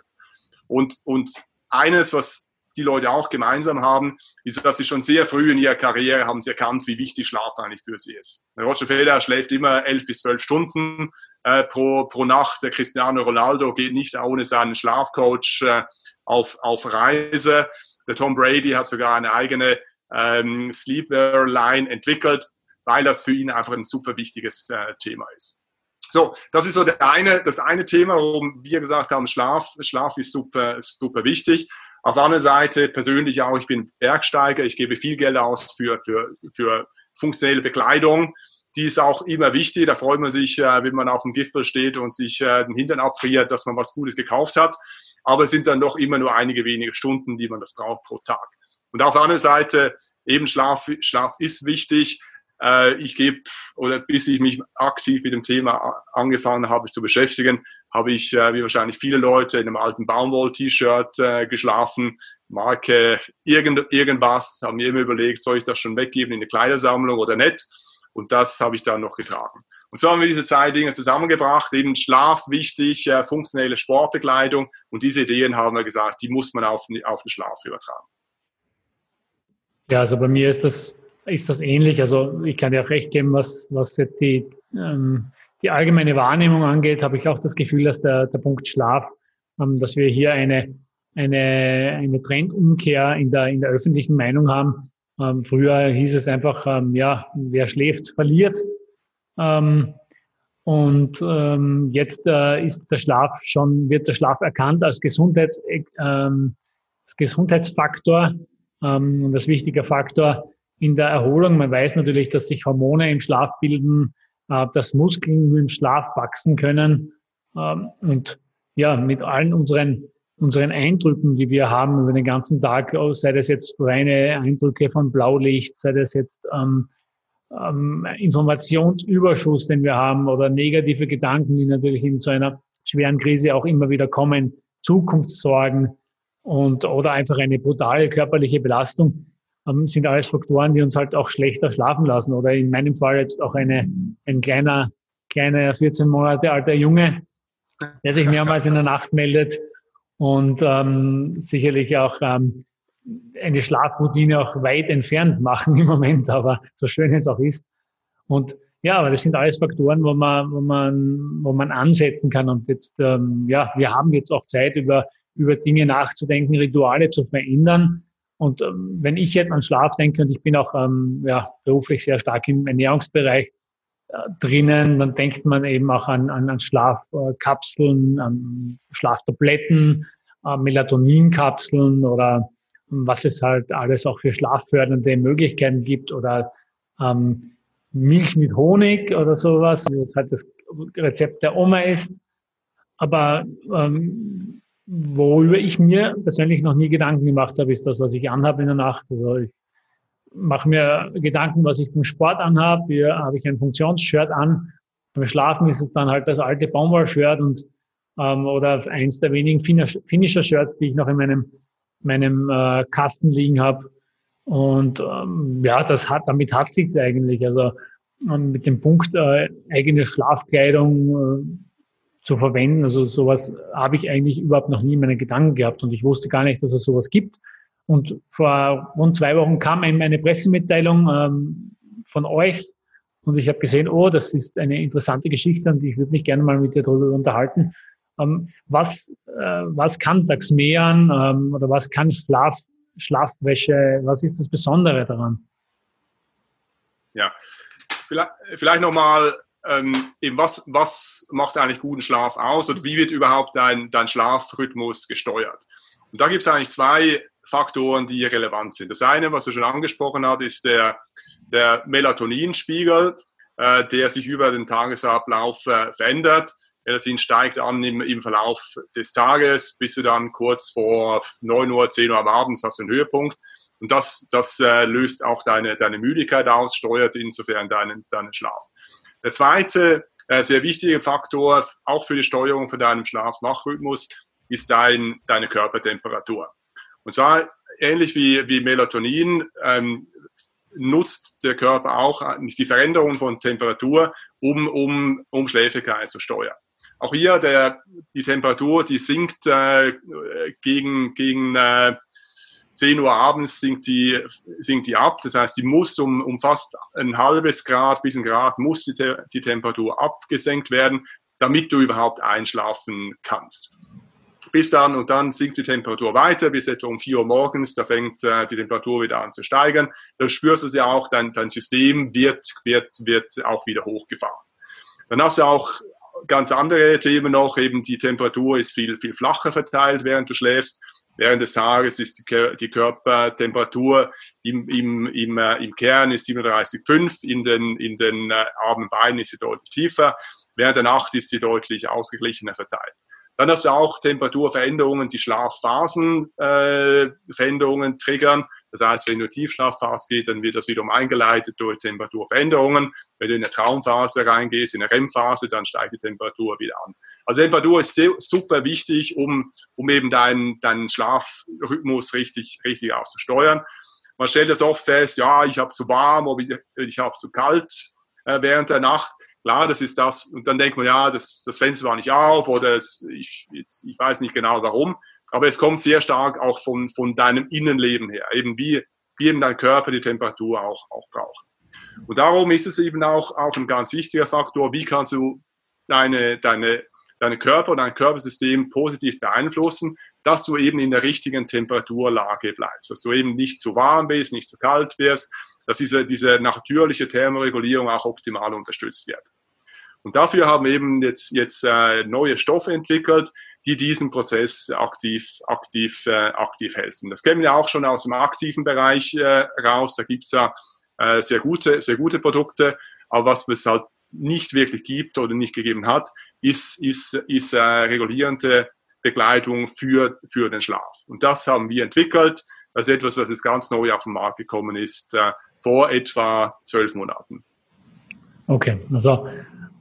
Und, und eines, was die Leute auch gemeinsam haben, ist, dass sie schon sehr früh in ihrer Karriere haben sie erkannt, wie wichtig Schlaf eigentlich für sie ist. Roger Federer schläft immer elf bis zwölf Stunden äh, pro, pro Nacht. Der Cristiano Ronaldo geht nicht ohne seinen Schlafcoach äh, auf, auf Reise. Der Tom Brady hat sogar eine eigene ähm, Sleepwear-Line entwickelt, weil das für ihn einfach ein super wichtiges äh, Thema ist. So, das ist so der eine, das eine Thema, warum wir gesagt haben, Schlaf, Schlaf ist super, super wichtig. Auf der anderen Seite persönlich auch, ich bin Bergsteiger, ich gebe viel Geld aus für, für, für funktionelle Bekleidung. Die ist auch immer wichtig. Da freut man sich, äh, wenn man auf dem Gipfel steht und sich äh, den Hintern abfriert, dass man was Gutes gekauft hat. Aber es sind dann doch immer nur einige wenige Stunden, die man das braucht pro Tag. Und auf der anderen Seite, eben Schlaf, Schlaf ist wichtig. äh, ich gebe, oder bis ich mich aktiv mit dem Thema angefangen habe zu beschäftigen, habe ich, äh, wie wahrscheinlich viele Leute, in einem alten Baumwoll-T-Shirt äh, geschlafen, Marke irgend, irgendwas, haben mir immer überlegt, soll ich das schon weggeben in eine Kleidersammlung oder nicht? Und das habe ich dann noch getragen. Und so haben wir diese zwei Dinge zusammengebracht, eben Schlaf wichtig, funktionelle Sportbekleidung und diese Ideen haben wir gesagt, die muss man auf, auf den Schlaf übertragen. Ja, also bei mir ist das, ist das ähnlich. Also ich kann dir auch recht geben, was, was die, ähm, die allgemeine Wahrnehmung angeht, habe ich auch das Gefühl, dass der, der Punkt Schlaf, ähm, dass wir hier eine, eine, eine Trendumkehr in der, in der öffentlichen Meinung haben. Ähm, früher hieß es einfach, ähm, ja, wer schläft, verliert. Ähm, und ähm, jetzt äh, ist der Schlaf schon, wird der Schlaf erkannt als Gesundheits, ähm, als Gesundheitsfaktor ähm, und als wichtiger Faktor in der Erholung. Man weiß natürlich, dass sich Hormone im Schlaf bilden, äh, dass Muskeln im Schlaf wachsen können. Ähm, und ja, mit allen unseren, unseren Eindrücken, die wir haben über den ganzen Tag, oh, sei das jetzt reine Eindrücke von Blaulicht, sei das jetzt ähm, ähm, Informationsüberschuss, den wir haben, oder negative Gedanken, die natürlich in so einer schweren Krise auch immer wieder kommen, Zukunftssorgen und oder einfach eine brutale körperliche Belastung, ähm, sind alles Faktoren, die uns halt auch schlechter schlafen lassen. Oder in meinem Fall jetzt auch eine, ein kleiner, kleiner 14 Monate alter Junge, der sich mehrmals in der Nacht meldet und ähm, sicherlich auch ähm, eine Schlafroutine auch weit entfernt machen im Moment, aber so schön es auch ist. Und ja, aber das sind alles Faktoren, wo man, wo man, wo man ansetzen kann. Und jetzt, ähm, ja, wir haben jetzt auch Zeit, über, über Dinge nachzudenken, Rituale zu verändern. Und ähm, wenn ich jetzt an Schlaf denke, und ich bin auch ähm, ja, beruflich sehr stark im Ernährungsbereich äh, drinnen, dann denkt man eben auch an, an, an Schlafkapseln, an Schlaftabletten, äh, Melatoninkapseln oder was es halt alles auch für schlaffördernde Möglichkeiten gibt oder ähm, Milch mit Honig oder sowas, was halt das Rezept der Oma ist. Aber ähm, worüber ich mir persönlich noch nie Gedanken gemacht habe, ist das, was ich anhabe in der Nacht. Also ich mache mir Gedanken, was ich beim Sport anhabe. Hier habe ich ein Funktionsshirt an. Beim Schlafen ist es dann halt das alte Baumwollshirt und ähm, oder eins der wenigen Finisher-Shirts, die ich noch in meinem meinem äh, Kasten liegen habe. Und ähm, ja, das hat, damit hat sich eigentlich. Also mit dem Punkt äh, eigene Schlafkleidung äh, zu verwenden, also sowas habe ich eigentlich überhaupt noch nie in meinen Gedanken gehabt und ich wusste gar nicht, dass es sowas gibt. Und vor rund zwei Wochen kam eine Pressemitteilung ähm, von euch und ich habe gesehen, oh, das ist eine interessante Geschichte und ich würde mich gerne mal mit dir darüber unterhalten. Ähm, was, äh, was kann Taxmean ähm, oder was kann Schlaf, Schlafwäsche, was ist das Besondere daran? Ja, vielleicht, vielleicht nochmal, ähm, was, was macht eigentlich guten Schlaf aus oder wie wird überhaupt dein, dein Schlafrhythmus gesteuert? Und da gibt es eigentlich zwei Faktoren, die relevant sind. Das eine, was er schon angesprochen hat, ist der, der Melatoninspiegel, äh, der sich über den Tagesablauf äh, verändert. Melatonin steigt an im, im Verlauf des Tages, bis du dann kurz vor 9 Uhr, 10 Uhr am Abend hast du einen Höhepunkt. Und das, das äh, löst auch deine, deine Müdigkeit aus, steuert insofern deinen, deinen Schlaf. Der zweite äh, sehr wichtige Faktor, auch für die Steuerung von deinem Schlaf-Wachrhythmus, ist dein, deine Körpertemperatur. Und zwar ähnlich wie, wie Melatonin ähm, nutzt der Körper auch die Veränderung von Temperatur, um, um, um Schläfrigkeit zu steuern. Auch hier der, die Temperatur, die sinkt äh, gegen, gegen äh, 10 Uhr abends sinkt die, sinkt die ab. Das heißt, die muss um, um fast ein halbes Grad bis ein Grad muss die, die Temperatur abgesenkt werden, damit du überhaupt einschlafen kannst. Bis dann und dann sinkt die Temperatur weiter bis etwa um 4 Uhr morgens, da fängt äh, die Temperatur wieder an zu steigern. Da spürst du es ja auch, dein, dein System wird, wird, wird auch wieder hochgefahren. Dann hast du auch ganz andere Themen noch, eben die Temperatur ist viel, viel flacher verteilt, während du schläfst. Während des Tages ist die, Körpertemperatur im, im, im, äh, im Kern ist 37,5, in den, in den äh, armen Beinen ist sie deutlich tiefer, während der Nacht ist sie deutlich ausgeglichener verteilt. Dann hast du auch Temperaturveränderungen, die Schlafphasenveränderungen äh, triggern. Das heißt, wenn du Tiefschlafphase gehst, dann wird das wiederum eingeleitet durch Temperaturveränderungen. Wenn du in eine Traumphase reingehst, in eine REM-Phase, dann steigt die Temperatur wieder an. Also Temperatur ist sehr, super wichtig, um, um eben deinen, deinen Schlafrhythmus richtig, richtig auszusteuern. Man stellt das oft fest, ja, ich habe zu warm oder ich habe zu kalt äh, während der Nacht. Klar, das ist das. Und dann denkt man, ja, das, das Fenster war nicht auf oder es, ich, jetzt, ich weiß nicht genau warum. Aber es kommt sehr stark auch von, von deinem Innenleben her, eben wie, wie eben dein Körper die Temperatur auch, auch braucht. Und darum ist es eben auch, auch ein ganz wichtiger Faktor, wie kannst du deine, deine, deine Körper und dein Körpersystem positiv beeinflussen, dass du eben in der richtigen Temperaturlage bleibst, dass du eben nicht zu warm bist, nicht zu kalt wirst, dass diese, diese natürliche Thermoregulierung auch optimal unterstützt wird. Und dafür haben wir eben jetzt, jetzt äh, neue Stoffe entwickelt, die diesen Prozess aktiv, aktiv, äh, aktiv helfen. Das kennen wir auch schon aus dem aktiven Bereich äh, raus. Da gibt's ja äh, sehr, gute, sehr gute Produkte. Aber was es halt nicht wirklich gibt oder nicht gegeben hat, ist, ist, ist äh, regulierende Begleitung für, für den Schlaf. Und das haben wir entwickelt. Das ist etwas, was jetzt ganz neu auf den Markt gekommen ist, äh, vor etwa zwölf Monaten. Okay, also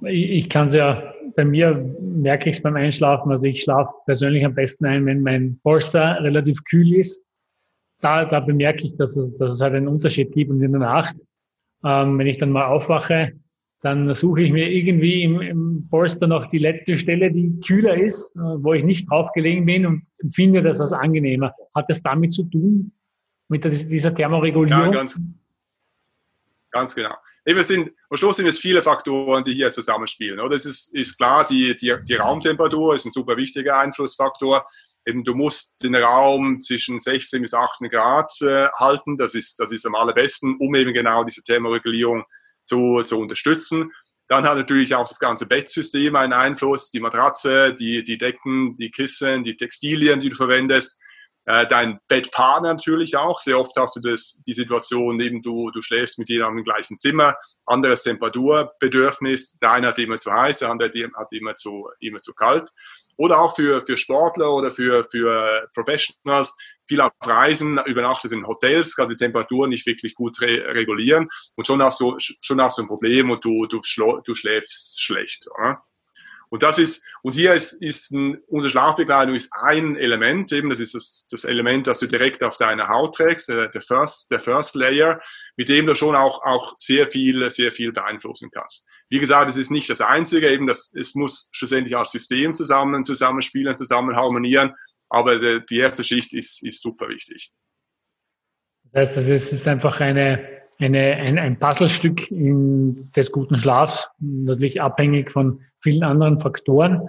ich, ich kann es ja, bei mir merke ich es beim Einschlafen, also ich schlafe persönlich am besten ein, wenn mein Polster relativ kühl ist. Da, da bemerke ich, dass es, dass es halt einen Unterschied gibt und in der Nacht, ähm, wenn ich dann mal aufwache, dann suche ich mir irgendwie im, im Polster noch die letzte Stelle, die kühler ist, äh, wo ich nicht draufgelegen bin und finde das als angenehmer. Hat das damit zu tun, mit dieser Thermoregulierung? Ja, ganz, ganz genau. Eben sind, am Schluss sind es viele Faktoren, die hier zusammenspielen. Oder es ist, ist klar, die, die, die Raumtemperatur ist ein super wichtiger Einflussfaktor. Eben, du musst den Raum zwischen 16 bis 18 Grad äh, halten. Das ist, das ist am allerbesten, um eben genau diese Thermoregulierung zu, zu unterstützen. Dann hat natürlich auch das ganze Bettsystem einen Einfluss, die Matratze, die, die Decken, die Kissen, die Textilien, die du verwendest. Äh, dein Bettpartner natürlich auch. Sehr oft hast du das, die Situation, eben du, du schläfst mit jemandem im gleichen Zimmer, anderes Temperaturbedürfnis. Der eine hat immer zu heiß, der andere hat immer zu, immer zu kalt. Oder auch für, für Sportler oder für, für Professionals viel auf Reisen, übernachtet in Hotels, kann die Temperatur nicht wirklich gut re regulieren und schon hast du, schon hast du ein Problem und du, du, du schläfst schlecht. Oder? Und das ist, und hier ist, ist ein, unsere Schlafbekleidung ist ein Element, eben, das ist das, das Element, das du direkt auf deine Haut trägst, der, der First, der First Layer, mit dem du schon auch, auch sehr viel, sehr viel beeinflussen kannst. Wie gesagt, es ist nicht das einzige, eben, das, es muss schlussendlich als System zusammen, zusammenspielen, zusammen harmonieren, aber die erste Schicht ist, ist super wichtig. Das heißt, es ist einfach eine, eine, ein, ein Puzzlestück in, des guten Schlafs, natürlich abhängig von vielen anderen Faktoren.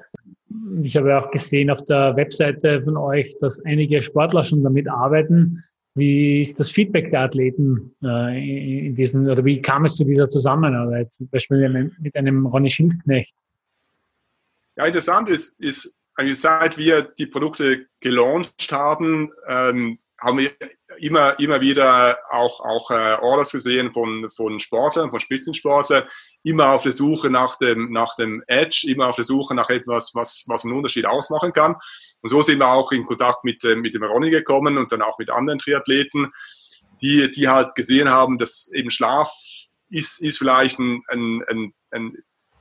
Ich habe auch gesehen auf der Webseite von euch, dass einige Sportler schon damit arbeiten. Wie ist das Feedback der Athleten äh, in diesen, oder wie kam es zu dieser Zusammenarbeit, zum Beispiel mit einem Ronny Schildknecht? Ja, interessant ist, ist eigentlich seit wir die Produkte gelauncht haben, ähm, haben wir immer, immer wieder auch, auch äh, Orders gesehen von, von Sportlern, von Spitzensportlern, immer auf der Suche nach dem, nach dem Edge, immer auf der Suche nach etwas, was, was einen Unterschied ausmachen kann. Und so sind wir auch in Kontakt mit, äh, mit dem Ronny gekommen und dann auch mit anderen Triathleten, die, die halt gesehen haben, dass eben Schlaf ist, ist vielleicht ein, ein, ein, ein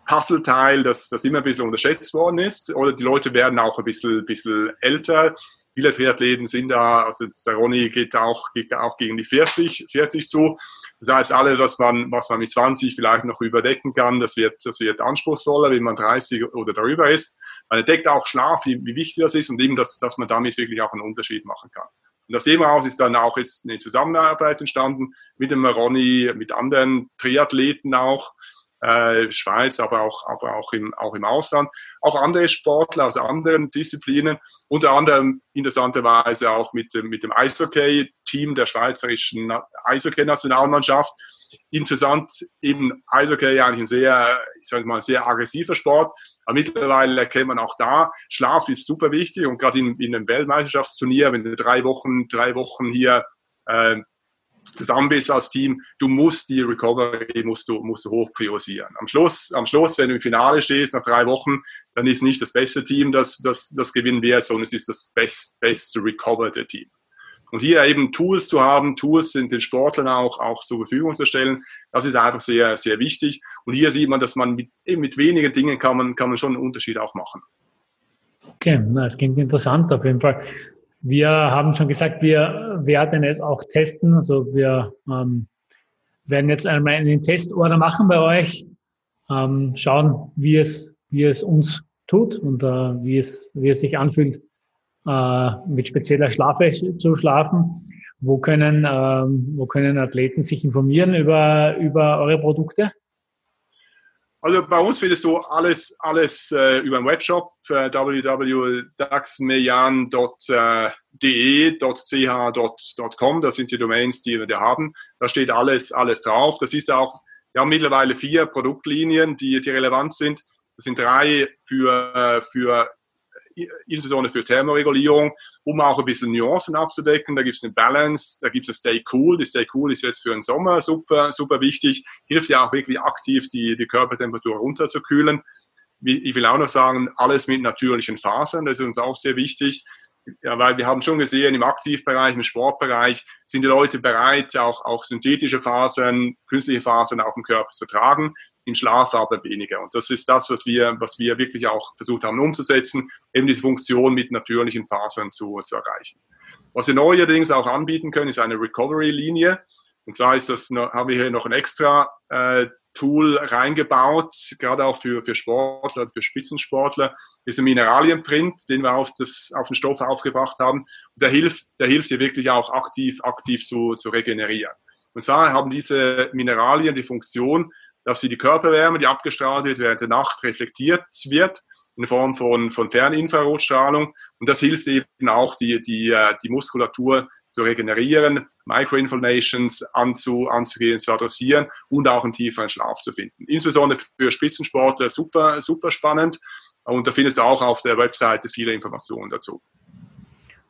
Puzzleteil, das, das immer ein bisschen unterschätzt worden ist. Oder die Leute werden auch ein bisschen, bisschen älter. Viele Triathleten sind da, also der Ronny geht auch, geht auch gegen die 40, 40 zu. Das heißt, alles, was man, was man mit 20 vielleicht noch überdecken kann, das wird, das wird anspruchsvoller, wenn man 30 oder darüber ist. Man entdeckt auch Schlaf, wie, wie wichtig das ist und eben, dass, dass man damit wirklich auch einen Unterschied machen kann. Und aus dem heraus ist dann auch jetzt eine Zusammenarbeit entstanden mit dem Ronny, mit anderen Triathleten auch, äh, Schweiz, aber auch, aber auch im, auch im Ausland. Auch andere Sportler aus anderen Disziplinen, unter anderem interessanterweise auch mit, dem mit dem Eishockey-Team der schweizerischen Eishockey-Nationalmannschaft. Interessant, eben Eishockey eigentlich ein sehr, ich sage mal, sehr aggressiver Sport. Aber mittlerweile erkennt man auch da, Schlaf ist super wichtig und gerade in, in einem Weltmeisterschaftsturnier, wenn du drei Wochen, drei Wochen hier äh, zusammen bist als Team, du musst die Recovery musst du, musst du hoch priorisieren. Am Schluss, am Schluss, wenn du im Finale stehst, nach drei Wochen, dann ist nicht das beste Team, das, das, das gewinnen wird, sondern es ist das best, beste recoverte Team. Und hier eben Tools zu haben, Tools sind den Sportlern auch, auch zur Verfügung zu stellen, das ist einfach sehr, sehr wichtig. Und hier sieht man, dass man mit, eben mit wenigen Dingen kann man, kann man schon einen Unterschied auch machen. Okay, na, das klingt interessant auf jeden Fall. Wir haben schon gesagt, wir werden es auch testen. Also wir ähm, werden jetzt einmal einen Testorder machen bei euch, ähm, schauen, wie es, wie es uns tut und äh, wie, es, wie es sich anfühlt, äh, mit spezieller Schlafe zu schlafen. Wo können, ähm, wo können Athleten sich informieren über, über eure Produkte? Also bei uns findest du alles, alles äh, über den Webshop äh, www.daxmejan.de.ch.com. Das sind die Domains, die wir haben. Da steht alles, alles drauf. Das ist auch, wir haben mittlerweile vier Produktlinien, die, die relevant sind. Das sind drei für, äh, für insbesondere für Thermoregulierung, um auch ein bisschen Nuancen abzudecken. Da gibt es eine Balance, da gibt es Stay Cool. Die Stay Cool ist jetzt für den Sommer super, super wichtig. Hilft ja auch wirklich aktiv, die, die Körpertemperatur runterzukühlen. Ich will auch noch sagen, alles mit natürlichen Fasern, das ist uns auch sehr wichtig. Ja, weil wir haben schon gesehen, im Aktivbereich, im Sportbereich sind die Leute bereit, auch, auch synthetische Fasern, künstliche Fasern auf dem Körper zu tragen im Schlaf aber weniger. Und das ist das, was wir, was wir wirklich auch versucht haben umzusetzen, eben diese Funktion mit natürlichen Fasern zu, zu erreichen. Was wir neuerdings auch anbieten können, ist eine Recovery-Linie. Und zwar ist das, haben wir hier noch ein extra äh, Tool reingebaut, gerade auch für, für Sportler, für Spitzensportler, ist ein Mineralienprint, den wir auf, das, auf den Stoff aufgebracht haben. Und der hilft, der hilft hier wirklich auch aktiv, aktiv zu, zu regenerieren. Und zwar haben diese Mineralien die Funktion, dass sie die Körperwärme, die abgestrahlt wird, während der Nacht reflektiert wird in Form von, von Ferninfrarotstrahlung. Und das hilft eben auch, die, die, äh, die Muskulatur zu regenerieren, Microinflammations anzu, anzugehen, zu adressieren und auch einen tieferen Schlaf zu finden. Insbesondere für Spitzensportler super, super spannend. Und da findest du auch auf der Webseite viele Informationen dazu.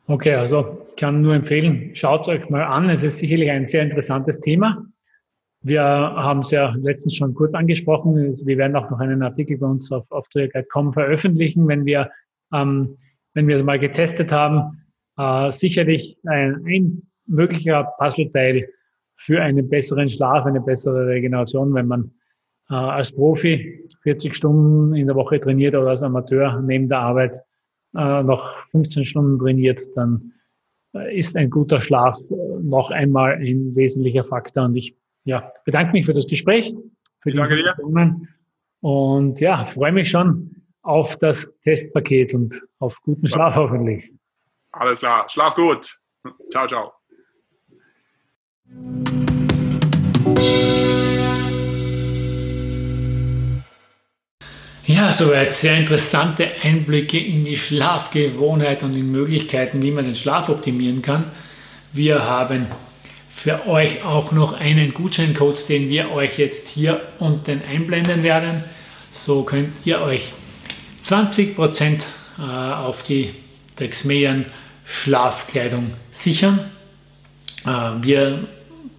Okay, also ich kann nur empfehlen, schaut es euch mal an. Es ist sicherlich ein sehr interessantes Thema. Wir haben es ja letztens schon kurz angesprochen. Wir werden auch noch einen Artikel bei uns auf, auf TriggerGuide.com veröffentlichen, wenn wir, ähm, wenn wir es mal getestet haben. Äh, sicherlich ein, ein möglicher Puzzleteil für einen besseren Schlaf, eine bessere Regeneration, wenn man äh, als Profi 40 Stunden in der Woche trainiert oder als Amateur neben der Arbeit äh, noch 15 Stunden trainiert, dann äh, ist ein guter Schlaf äh, noch einmal ein wesentlicher Faktor. Und ich ja, bedanke mich für das Gespräch, für die Danke Informationen und ja, freue mich schon auf das Testpaket und auf guten Schlaf hoffentlich. Alles klar, schlaf gut. Ciao, ciao. Ja, soweit sehr interessante Einblicke in die Schlafgewohnheit und in Möglichkeiten, wie man den Schlaf optimieren kann. Wir haben für euch auch noch einen Gutscheincode, den wir euch jetzt hier unten einblenden werden. So könnt ihr euch 20% äh, auf die Dexmeyan Schlafkleidung sichern. Äh, wir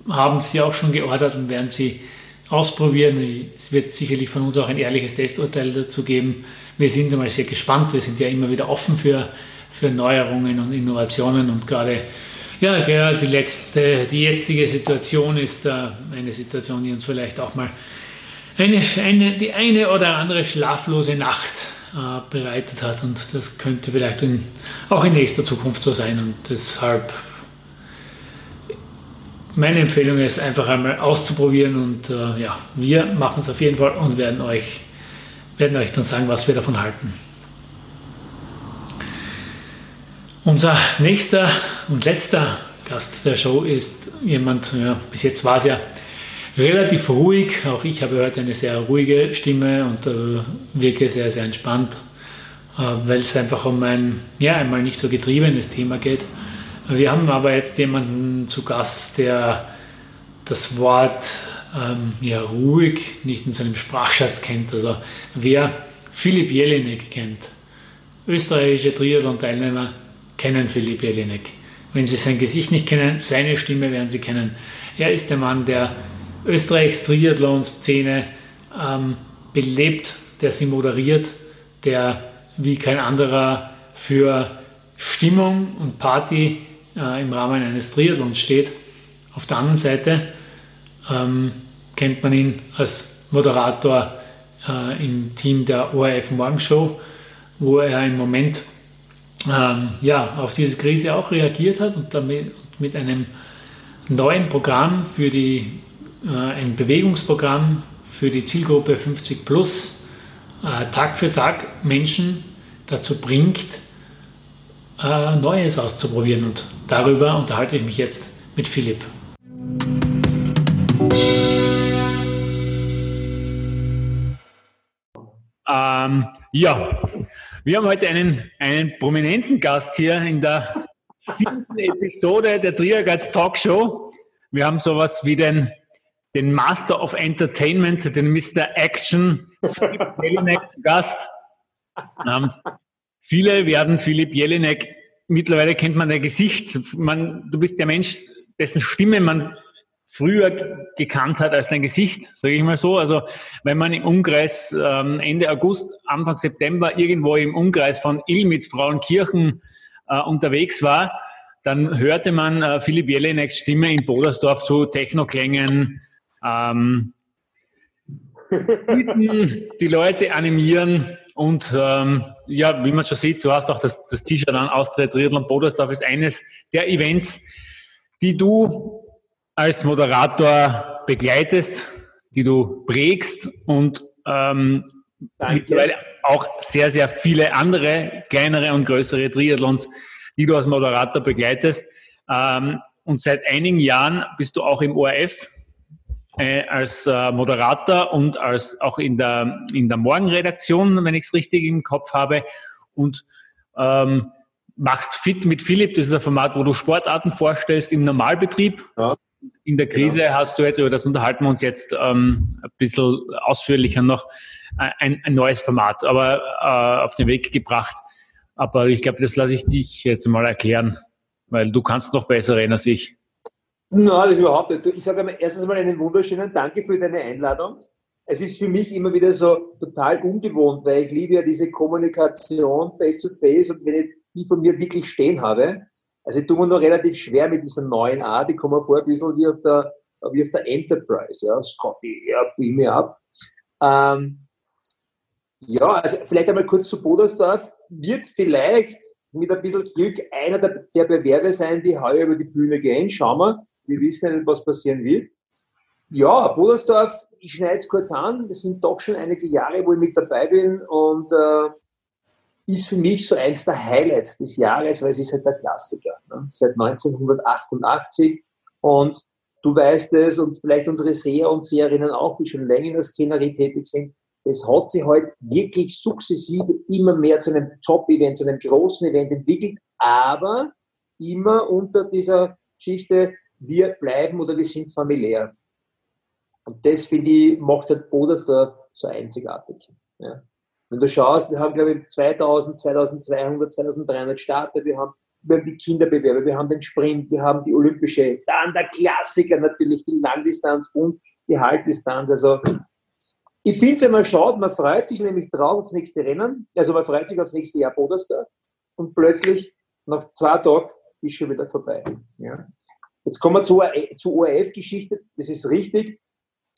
haben sie auch schon geordert und werden sie ausprobieren. Es wird sicherlich von uns auch ein ehrliches Testurteil dazu geben. Wir sind einmal sehr gespannt. Wir sind ja immer wieder offen für, für Neuerungen und Innovationen und gerade ja, ja die, letzte, die jetzige Situation ist äh, eine Situation, die uns vielleicht auch mal eine, eine, die eine oder andere schlaflose Nacht äh, bereitet hat. Und das könnte vielleicht in, auch in nächster Zukunft so sein. Und deshalb meine Empfehlung ist einfach einmal auszuprobieren. Und äh, ja, wir machen es auf jeden Fall und werden euch, werden euch dann sagen, was wir davon halten. Unser nächster und letzter Gast der Show ist jemand, ja, bis jetzt war es ja relativ ruhig. Auch ich habe heute eine sehr ruhige Stimme und äh, wirke sehr, sehr entspannt, äh, weil es einfach um ein, ja, einmal nicht so getriebenes Thema geht. Wir haben aber jetzt jemanden zu Gast, der das Wort ähm, ja, ruhig nicht in seinem Sprachschatz kennt. Also wer Philipp Jelinek kennt, österreichische Triathlon-Teilnehmer, kennen Philipp Jelinek. Wenn Sie sein Gesicht nicht kennen, seine Stimme werden Sie kennen. Er ist der Mann, der Österreichs Triathlon-Szene ähm, belebt, der sie moderiert, der wie kein anderer für Stimmung und Party äh, im Rahmen eines Triathlons steht. Auf der anderen Seite ähm, kennt man ihn als Moderator äh, im Team der ORF Morgenshow, wo er im Moment ähm, ja, auf diese Krise auch reagiert hat und damit mit einem neuen Programm für die, äh, ein Bewegungsprogramm für die Zielgruppe 50 plus äh, Tag für Tag Menschen dazu bringt, äh, Neues auszuprobieren. Und darüber unterhalte ich mich jetzt mit Philipp. Ähm, ja, wir haben heute einen, einen prominenten Gast hier in der siebten Episode der Triagat Talkshow. Wir haben sowas wie den, den Master of Entertainment, den Mr. Action, Philipp Jelinek zu Gast. Ähm, viele werden Philipp Jelinek, mittlerweile kennt man dein Gesicht. Man, du bist der Mensch, dessen Stimme man früher gekannt hat als dein Gesicht, sage ich mal so. Also wenn man im Umkreis ähm, Ende August, Anfang September irgendwo im Umkreis von Ilmitz, Frauenkirchen äh, unterwegs war, dann hörte man äh, Philipp Jelineks Stimme in Bodersdorf zu Technoklängen, ähm, die Leute animieren und ähm, ja, wie man schon sieht, du hast auch das, das T-Shirt an Austria Triathlon Bodersdorf ist eines der Events, die du als Moderator begleitest, die du prägst und ähm, mittlerweile auch sehr, sehr viele andere kleinere und größere Triathlons, die du als Moderator begleitest. Ähm, und seit einigen Jahren bist du auch im ORF äh, als äh, Moderator und als auch in der, in der Morgenredaktion, wenn ich es richtig im Kopf habe. Und ähm, machst fit mit Philipp, das ist ein Format, wo du Sportarten vorstellst im Normalbetrieb. Ja in der Krise genau. hast du jetzt, über das unterhalten wir uns jetzt ähm, ein bisschen ausführlicher noch, ein, ein neues Format, aber äh, auf den Weg gebracht. Aber ich glaube, das lasse ich dich jetzt mal erklären, weil du kannst noch besser reden als ich. Nein, das überhaupt nicht. Ich sage einmal erstens mal einen wunderschönen Danke für deine Einladung. Es ist für mich immer wieder so total ungewohnt, weil ich liebe ja diese Kommunikation face to face und wenn ich die von mir wirklich stehen habe, also ich tue mir noch relativ schwer mit dieser neuen Art. Ich komme mir vor ein bisschen wie auf der, wie auf der Enterprise. Ja, Scotty, ja, beam me up. Ähm, ja, also vielleicht einmal kurz zu Bodersdorf. Wird vielleicht mit ein bisschen Glück einer der, der Bewerber sein, die heuer über die Bühne gehen. Schauen wir. Wir wissen nicht, was passieren wird. Ja, Bodersdorf, ich schneide es kurz an. Das sind doch schon einige Jahre, wo ich mit dabei bin und äh, ist für mich so eins der Highlights des Jahres, weil es ist halt der Klassiker. Ne? Seit 1988 und du weißt es und vielleicht unsere Seher und Seherinnen auch, die schon länger in der Szenerie tätig sind, es hat sich halt wirklich sukzessive immer mehr zu einem Top-Event, zu einem großen Event entwickelt, aber immer unter dieser Geschichte, wir bleiben oder wir sind familiär. Und das, finde ich, macht halt Bodersdorf so einzigartig. Ja. Wenn du schaust, wir haben, glaube ich, 2000, 2200, 2300 Starter, wir haben, die Kinderbewerbe, wir haben den Sprint, wir haben die Olympische, dann der Klassiker natürlich, die Langdistanz und die Halbdistanz. Also, ich finde es immer schade, man freut sich nämlich drauf aufs nächste Rennen, also man freut sich aufs nächste Jahr Bodersdorf und plötzlich nach zwei Tagen ist schon wieder vorbei. Ja. Jetzt kommen wir zur, zur ORF-Geschichte, das ist richtig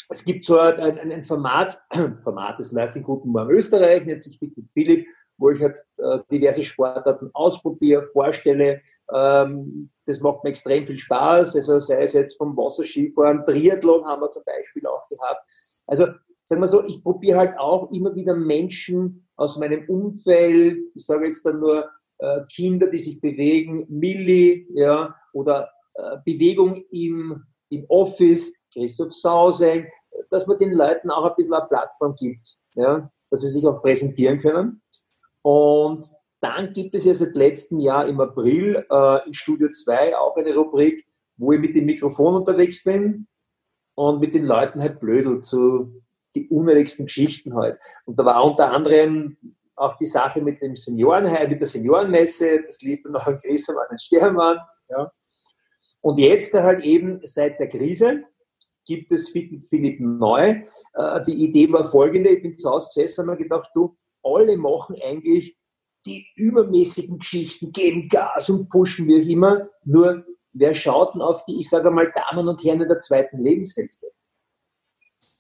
es gibt so ein, ein, ein Format, Format, das läuft in Guten Morgen Österreich, nennt sich Fit mit Philipp, wo ich halt äh, diverse Sportarten ausprobiere, vorstelle. Ähm, das macht mir extrem viel Spaß. Also sei es jetzt vom Wasserskifahren, Triathlon haben wir zum Beispiel auch gehabt. Also sagen wir so, ich probiere halt auch immer wieder Menschen aus meinem Umfeld, ich sage jetzt dann nur äh, Kinder, die sich bewegen, Milli, ja, oder äh, Bewegung im, im Office, Christoph Sauseng, dass man den Leuten auch ein bisschen eine Plattform gibt, ja, dass sie sich auch präsentieren können. Und dann gibt es ja seit letztem Jahr im April äh, in Studio 2 auch eine Rubrik, wo ich mit dem Mikrofon unterwegs bin und mit den Leuten halt blödel zu die unnötigsten Geschichten halt. Und da war unter anderem auch die Sache mit dem Senioren, mit der Seniorenmesse, das lief dann noch an Grissemann und Stermann, ja. Und jetzt halt eben seit der Krise, gibt es Philipp neu. Äh, die Idee war folgende, ich bin zu Hause gesessen und habe gedacht, du, alle machen eigentlich die übermäßigen Geschichten geben Gas und pushen wir immer. Nur wer schaut denn auf die, ich sage mal, Damen und Herren in der zweiten Lebenshälfte?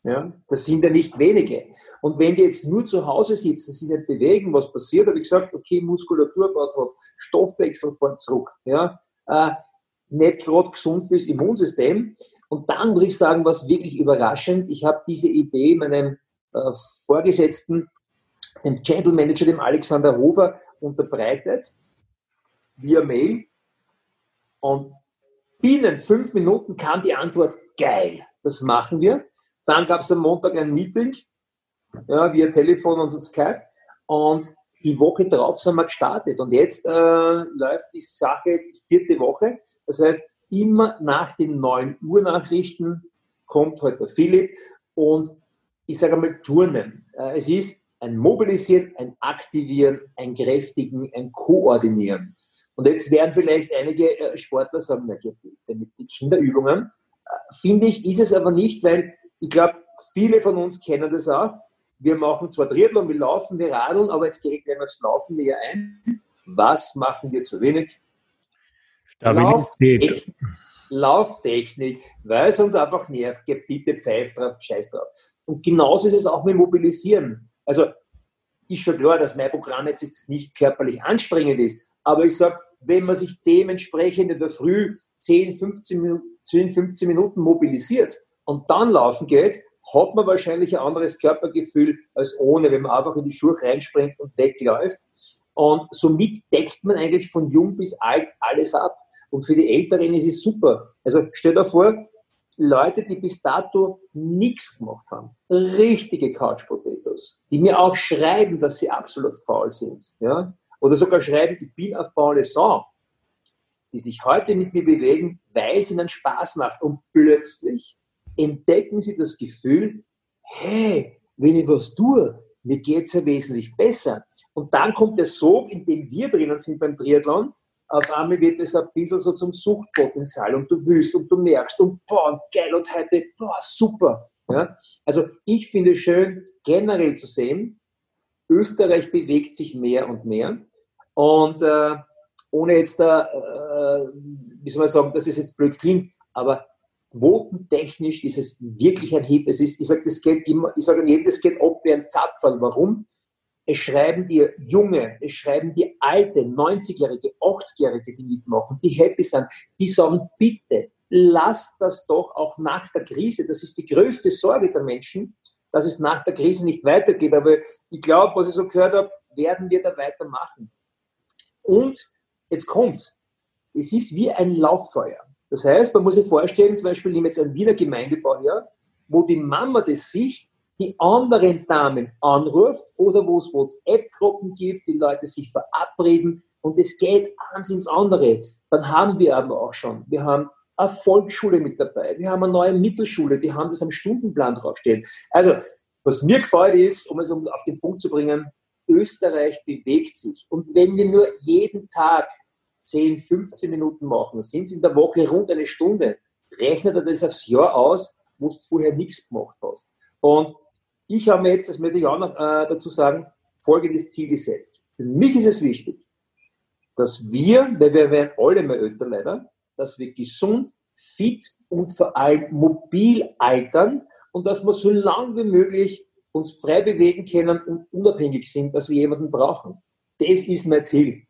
Ja, das sind ja nicht wenige. Und wenn die jetzt nur zu Hause sitzen, sich nicht bewegen, was passiert? Habe ich gesagt, okay, Muskulatur baut Stoffwechsel fährt zurück. Ja, äh, nicht gerade gesund fürs Immunsystem. Und dann muss ich sagen, was wirklich überraschend, ich habe diese Idee meinem äh, Vorgesetzten, dem Channel Manager, dem Alexander Hofer, unterbreitet, via Mail. Und binnen fünf Minuten kam die Antwort, geil, das machen wir. Dann gab es am Montag ein Meeting, ja, via Telefon und Skype. Und die Woche darauf sind wir gestartet. Und jetzt äh, läuft die Sache die vierte Woche. Das heißt, immer nach den 9 Uhr Nachrichten kommt heute der Philipp und ich sage einmal Turnen. Äh, es ist ein Mobilisieren, ein Aktivieren, ein Kräftigen, ein Koordinieren. Und jetzt werden vielleicht einige äh, Sportler sagen, na, mit den Kinderübungen. Äh, finde ich, ist es aber nicht, weil ich glaube, viele von uns kennen das auch. Wir machen zwar Triathlon, wir laufen, wir radeln, aber jetzt ich gleich mal aufs Laufen näher ein. Was machen wir zu wenig? Lauftechnik, Lauftechnik, weil es uns einfach nervt. Bitte pfeift drauf, scheiß drauf. Und genauso ist es auch mit Mobilisieren. Also ist schon klar, dass mein Programm jetzt nicht körperlich anstrengend ist, aber ich sage, wenn man sich dementsprechend in der Früh 10, 15 Minuten, 10, 15 Minuten mobilisiert, und dann laufen geht, hat man wahrscheinlich ein anderes Körpergefühl als ohne, wenn man einfach in die Schuhe reinspringt und wegläuft. Und somit deckt man eigentlich von jung bis alt alles ab. Und für die Älteren ist es super. Also stell dir vor, Leute, die bis dato nichts gemacht haben, richtige Couch Potatoes, die mir auch schreiben, dass sie absolut faul sind, ja, oder sogar schreiben, ich bin eine faule Sau, die sich heute mit mir bewegen, weil es ihnen Spaß macht und plötzlich entdecken sie das Gefühl, hey, wenn ich was tue, mir geht es ja wesentlich besser. Und dann kommt der Sog, in dem wir drinnen sind beim Triathlon. Auf einmal wird es ein bisschen so zum Suchtpotenzial und du willst und du merkst und boah, geil und heute, boah, super. Ja? Also ich finde es schön, generell zu sehen, Österreich bewegt sich mehr und mehr. Und äh, ohne jetzt da, äh, wie soll man sagen, das ist jetzt blöd klingt, aber quotentechnisch ist es wirklich ein Hit. Es ist, ich sage, das geht immer, ich sage jedem, das geht ab wie ein Zapfern. Warum? Es schreiben dir Junge, es schreiben dir Alte, 90-Jährige, 80-Jährige, die mitmachen, die happy sind, die sagen, bitte, lasst das doch auch nach der Krise. Das ist die größte Sorge der Menschen, dass es nach der Krise nicht weitergeht. Aber ich glaube, was ich so gehört habe, werden wir da weitermachen. Und jetzt kommt's. Es ist wie ein Lauffeuer. Das heißt, man muss sich vorstellen, zum Beispiel nehmen jetzt einen Wiener Gemeindebau her, wo die Mama das sieht, die anderen Damen anruft oder wo es WhatsApp-Gruppen gibt, die Leute sich verabreden und es geht eins ins andere. Dann haben wir aber auch schon, wir haben eine Volksschule mit dabei, wir haben eine neue Mittelschule, die haben das am Stundenplan draufstehen. Also, was mir gefällt ist, um es auf den Punkt zu bringen, Österreich bewegt sich. Und wenn wir nur jeden Tag 10, 15 Minuten machen, sind es in der Woche rund eine Stunde. Rechnet er das aufs Jahr aus, wo du vorher nichts gemacht hast. Und ich habe mir jetzt, das möchte ich auch noch äh, dazu sagen, folgendes Ziel gesetzt. Für mich ist es wichtig, dass wir, weil wir werden alle mehr älter leider, dass wir gesund, fit und vor allem mobil altern und dass wir so lange wie möglich uns frei bewegen können und unabhängig sind, dass wir jemanden brauchen. Das ist mein Ziel.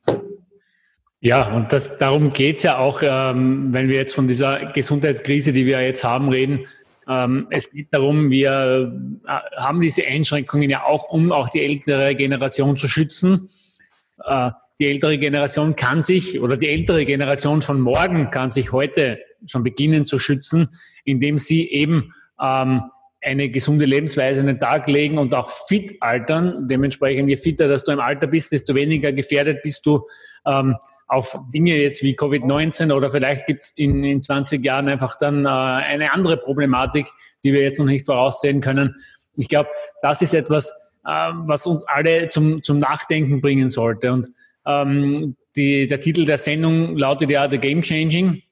Ja, und das, darum geht's ja auch, ähm, wenn wir jetzt von dieser Gesundheitskrise, die wir jetzt haben, reden. Ähm, es geht darum, wir äh, haben diese Einschränkungen ja auch, um auch die ältere Generation zu schützen. Äh, die ältere Generation kann sich, oder die ältere Generation von morgen kann sich heute schon beginnen zu schützen, indem sie eben ähm, eine gesunde Lebensweise an den Tag legen und auch fit altern. Dementsprechend, je fitter dass du im Alter bist, desto weniger gefährdet bist du, ähm, auf Dinge jetzt wie Covid-19 oder vielleicht gibt es in, in 20 Jahren einfach dann äh, eine andere Problematik, die wir jetzt noch nicht voraussehen können. Ich glaube, das ist etwas, äh, was uns alle zum, zum Nachdenken bringen sollte. Und ähm, die, der Titel der Sendung lautet ja The Game Changing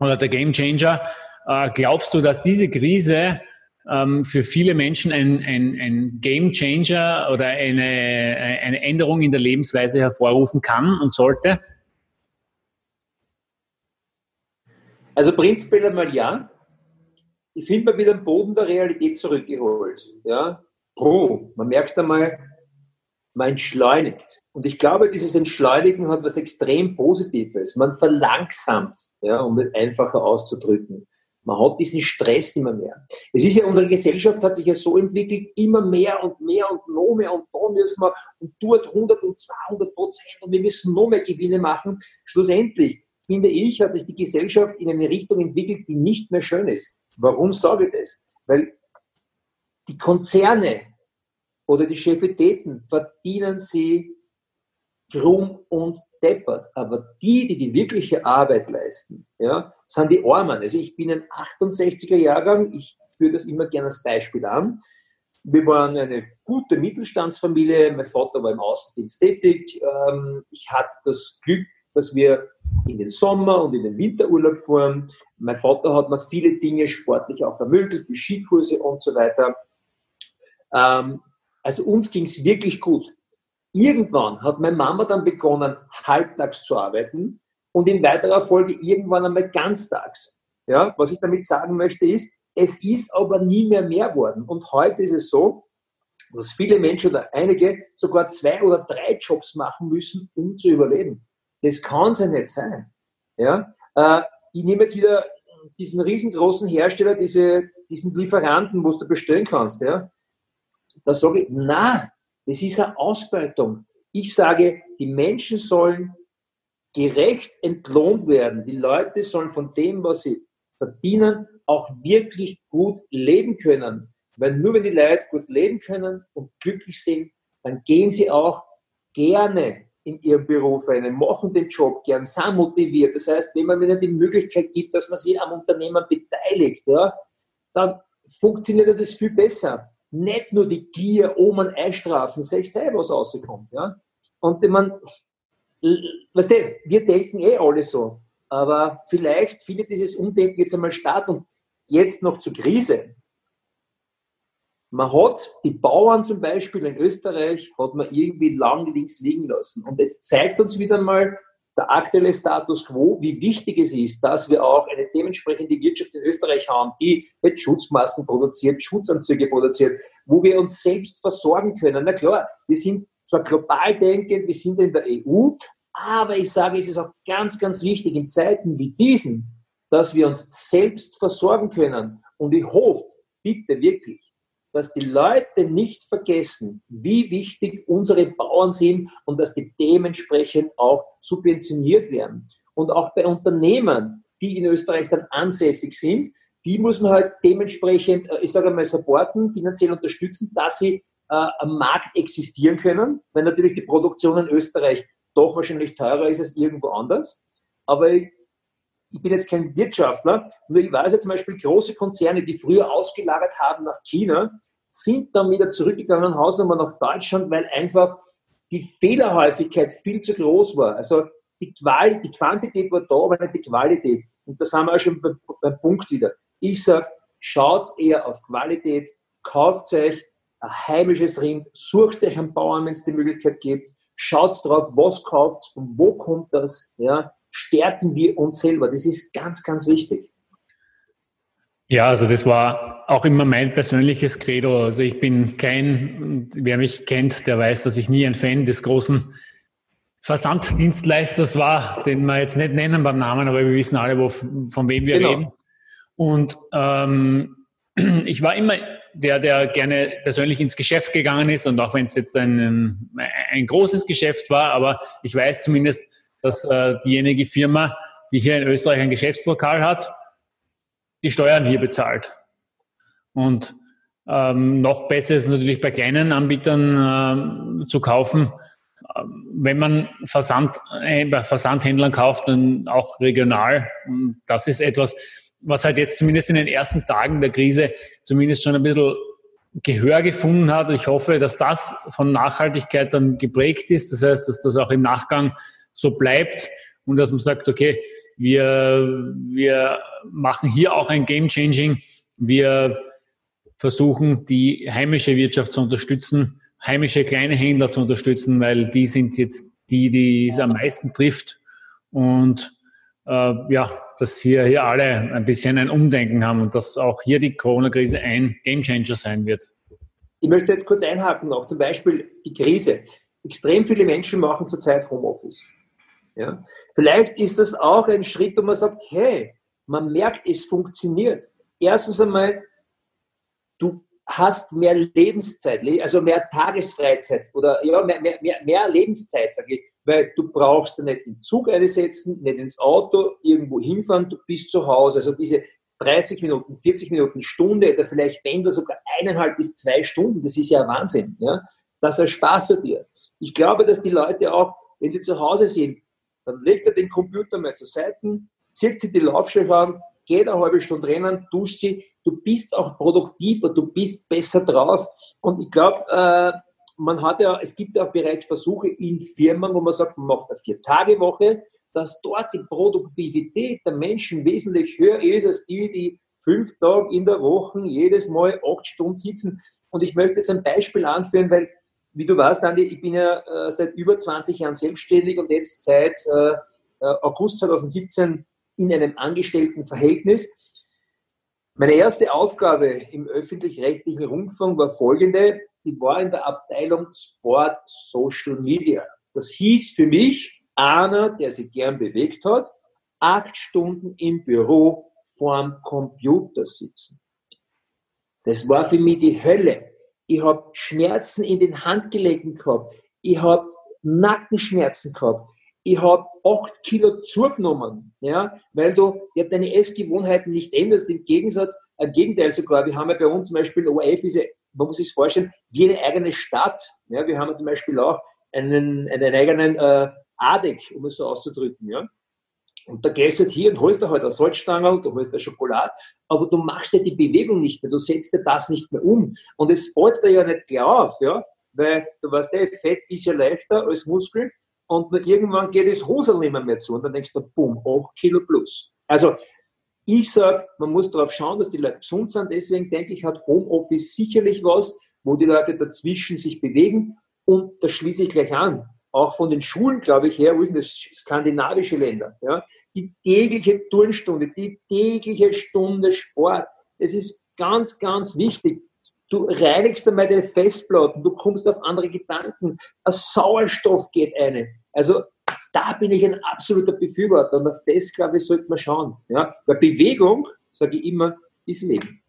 oder The Game Changer. Äh, glaubst du, dass diese Krise ähm, für viele Menschen ein, ein, ein Game Changer oder eine, eine Änderung in der Lebensweise hervorrufen kann und sollte? Also prinzipiell einmal ja. Ich finde mal wieder den Boden der Realität zurückgeholt. Ja? Oh, man merkt einmal, man entschleunigt. Und ich glaube, dieses Entschleunigen hat was extrem Positives. Man verlangsamt, ja, um es einfacher auszudrücken. Man hat diesen Stress immer mehr. Es ist ja, unsere Gesellschaft hat sich ja so entwickelt, immer mehr und mehr und noch mehr und da müssen wir und dort 100 und 200 Prozent und wir müssen noch mehr Gewinne machen. Schlussendlich, finde ich, hat sich die Gesellschaft in eine Richtung entwickelt, die nicht mehr schön ist. Warum sage ich das? Weil die Konzerne oder die Chefitäten verdienen sie krumm und deppert. Aber die, die die wirkliche Arbeit leisten, ja, sind die Armen. Also ich bin ein 68er Jahrgang, ich führe das immer gerne als Beispiel an. Wir waren eine gute Mittelstandsfamilie, mein Vater war im Außendienst tätig. Ähm, ich hatte das Glück, dass wir in den Sommer- und in den Winterurlaub fahren. Mein Vater hat mir viele Dinge sportlich auch ermöglicht, wie Skikurse und so weiter. Ähm, also uns ging es wirklich gut. Irgendwann hat meine Mama dann begonnen, halbtags zu arbeiten und in weiterer Folge irgendwann einmal ganztags. Ja, was ich damit sagen möchte ist, es ist aber nie mehr mehr worden. Und heute ist es so, dass viele Menschen oder einige sogar zwei oder drei Jobs machen müssen, um zu überleben. Das kann es ja nicht sein. Ja? Äh, ich nehme jetzt wieder diesen riesengroßen Hersteller, diese, diesen Lieferanten, wo du bestellen kannst. Ja? Da sage ich, na, das ist eine Ausbeutung. Ich sage, die Menschen sollen gerecht entlohnt werden. Die Leute sollen von dem, was sie verdienen, auch wirklich gut leben können. Weil nur wenn die Leute gut leben können und glücklich sind, dann gehen sie auch gerne in ihrem Beruf rein, machen den Job gern, sind motiviert. Das heißt, wenn man ihnen die Möglichkeit gibt, dass man sich am Unternehmen beteiligt, ja, dann funktioniert das viel besser nicht nur die Gier, oh man einstrafen, seht ihr, was rauskommt. Ja? Und meine, weißt du, wir denken eh alle so, aber vielleicht findet dieses Umdenken jetzt einmal statt und jetzt noch zur Krise. Man hat die Bauern zum Beispiel in Österreich, hat man irgendwie lang links liegen lassen. Und es zeigt uns wieder mal, der aktuelle Status quo, wie wichtig es ist, dass wir auch eine dementsprechende Wirtschaft in Österreich haben, die mit Schutzmasken produziert, Schutzanzüge produziert, wo wir uns selbst versorgen können. Na klar, wir sind zwar global denkend, wir sind in der EU, aber ich sage, es ist auch ganz, ganz wichtig in Zeiten wie diesen, dass wir uns selbst versorgen können. Und ich hoffe, bitte wirklich, dass die Leute nicht vergessen, wie wichtig unsere Bauern sind und dass die dementsprechend auch subventioniert werden. Und auch bei Unternehmen, die in Österreich dann ansässig sind, die muss man halt dementsprechend, äh, ich sage mal, supporten, finanziell unterstützen, dass sie äh, am Markt existieren können, weil natürlich die Produktion in Österreich doch wahrscheinlich teurer ist als irgendwo anders. Aber ich, bin jetzt kein Wirtschaftler, nur ich weiß ja zum Beispiel große Konzerne, die früher ausgelagert haben nach China, sind dann wieder zurückgegangen, Hausnummer nach Deutschland, weil einfach die Fehlerhäufigkeit viel zu groß war. Also die, Quali die Quantität war da, aber nicht die Qualität. Und da sind wir auch schon beim, beim Punkt wieder. Ich sage, schaut eher auf Qualität, kauft euch ein heimisches Rind, sucht euch einen Bauern, wenn es die Möglichkeit gibt, schaut drauf, was kauft, von wo kommt das, ja, stärken wir uns selber. Das ist ganz, ganz wichtig. Ja, also das war auch immer mein persönliches Credo. Also ich bin kein, wer mich kennt, der weiß, dass ich nie ein Fan des großen Versanddienstleisters war, den wir jetzt nicht nennen beim Namen, aber wir wissen alle, wo, von wem wir genau. reden. Und ähm, ich war immer der, der gerne persönlich ins Geschäft gegangen ist und auch wenn es jetzt ein, ein großes Geschäft war, aber ich weiß zumindest, dass äh, diejenige Firma, die hier in Österreich ein Geschäftslokal hat, die Steuern hier bezahlt. Und ähm, noch besser ist natürlich bei kleinen Anbietern äh, zu kaufen, ähm, wenn man Versand, äh, bei Versandhändlern kauft, dann auch regional. Und das ist etwas, was halt jetzt zumindest in den ersten Tagen der Krise zumindest schon ein bisschen Gehör gefunden hat. Ich hoffe, dass das von Nachhaltigkeit dann geprägt ist. Das heißt, dass das auch im Nachgang so bleibt und dass man sagt, okay, wir, wir machen hier auch ein Game Changing. Wir versuchen, die heimische Wirtschaft zu unterstützen, heimische kleine Händler zu unterstützen, weil die sind jetzt die, die es am meisten trifft. Und äh, ja, dass hier, hier alle ein bisschen ein Umdenken haben und dass auch hier die Corona-Krise ein Gamechanger sein wird. Ich möchte jetzt kurz einhaken noch, zum Beispiel die Krise. Extrem viele Menschen machen zurzeit Homeoffice. Ja? Vielleicht ist das auch ein Schritt, wo man sagt, hey, man merkt, es funktioniert. Erstens einmal, du hast mehr Lebenszeit, also mehr Tagesfreizeit oder ja, mehr, mehr, mehr, mehr Lebenszeit, sage ich, weil du brauchst nicht den Zug einsetzen, nicht ins Auto, irgendwo hinfahren, du bist zu Hause. Also diese 30 Minuten, 40 Minuten, Stunde oder vielleicht Pendler sogar eineinhalb bis zwei Stunden, das ist ja Wahnsinn. Ja? Das Spaß für dir. Ich glaube, dass die Leute auch, wenn sie zu Hause sind, dann legt er den Computer mal zur Seite, zieht sie die Laufschuhe an, geht eine halbe Stunde rennen, duscht sie, du bist auch produktiver, du bist besser drauf. Und ich glaube, äh, man hat ja, es gibt ja auch bereits Versuche in Firmen, wo man sagt, man macht eine Vier-Tage-Woche, dass dort die Produktivität der Menschen wesentlich höher ist als die, die fünf Tage in der Woche jedes Mal acht Stunden sitzen. Und ich möchte jetzt ein Beispiel anführen, weil, wie du weißt, Andi, ich bin ja äh, seit über 20 Jahren selbstständig und jetzt seit äh, äh August 2017 in einem Angestelltenverhältnis. Meine erste Aufgabe im öffentlich-rechtlichen Rundfunk war folgende. Ich war in der Abteilung Sport Social Media. Das hieß für mich, einer, der sich gern bewegt hat, acht Stunden im Büro vorm Computer sitzen. Das war für mich die Hölle. Ich habe Schmerzen in den Handgelenken gehabt. Ich habe Nackenschmerzen gehabt ich habe acht Kilo zugenommen, ja, weil du ja deine Essgewohnheiten nicht änderst. Im Gegensatz, im Gegenteil sogar, wir haben ja bei uns zum Beispiel ORF ist ja, man muss sich vorstellen, wie eine eigene Stadt. Ja, wir haben ja zum Beispiel auch einen, einen eigenen äh, ADEC, um es so auszudrücken. Ja. Und da gehst du halt hier und holst dir halt eine Salzstange, du holst dir Schokolade, aber du machst ja die Bewegung nicht mehr, du setzt dir das nicht mehr um. Und es fällt dir ja nicht klar auf, ja, weil du weißt, der Fett ist ja leichter als Muskel und irgendwann geht das Hosel nicht mehr zu und dann denkst du, boom, 8 Kilo plus. Also ich sage, man muss darauf schauen, dass die Leute gesund sind. Deswegen denke ich, hat Homeoffice sicherlich was, wo die Leute dazwischen sich bewegen. Und das schließe ich gleich an. Auch von den Schulen, glaube ich, her, wo sind das? Skandinavische Länder. Ja? Die tägliche Turnstunde, die tägliche Stunde Sport. Es ist ganz, ganz wichtig. Du reinigst einmal deine Festplatten, du kommst auf andere Gedanken, ein Sauerstoff geht eine. Also da bin ich ein absoluter Befürworter und auf das, glaube ich, sollte man schauen. Ja? Weil Bewegung, sage ich immer, ist Leben.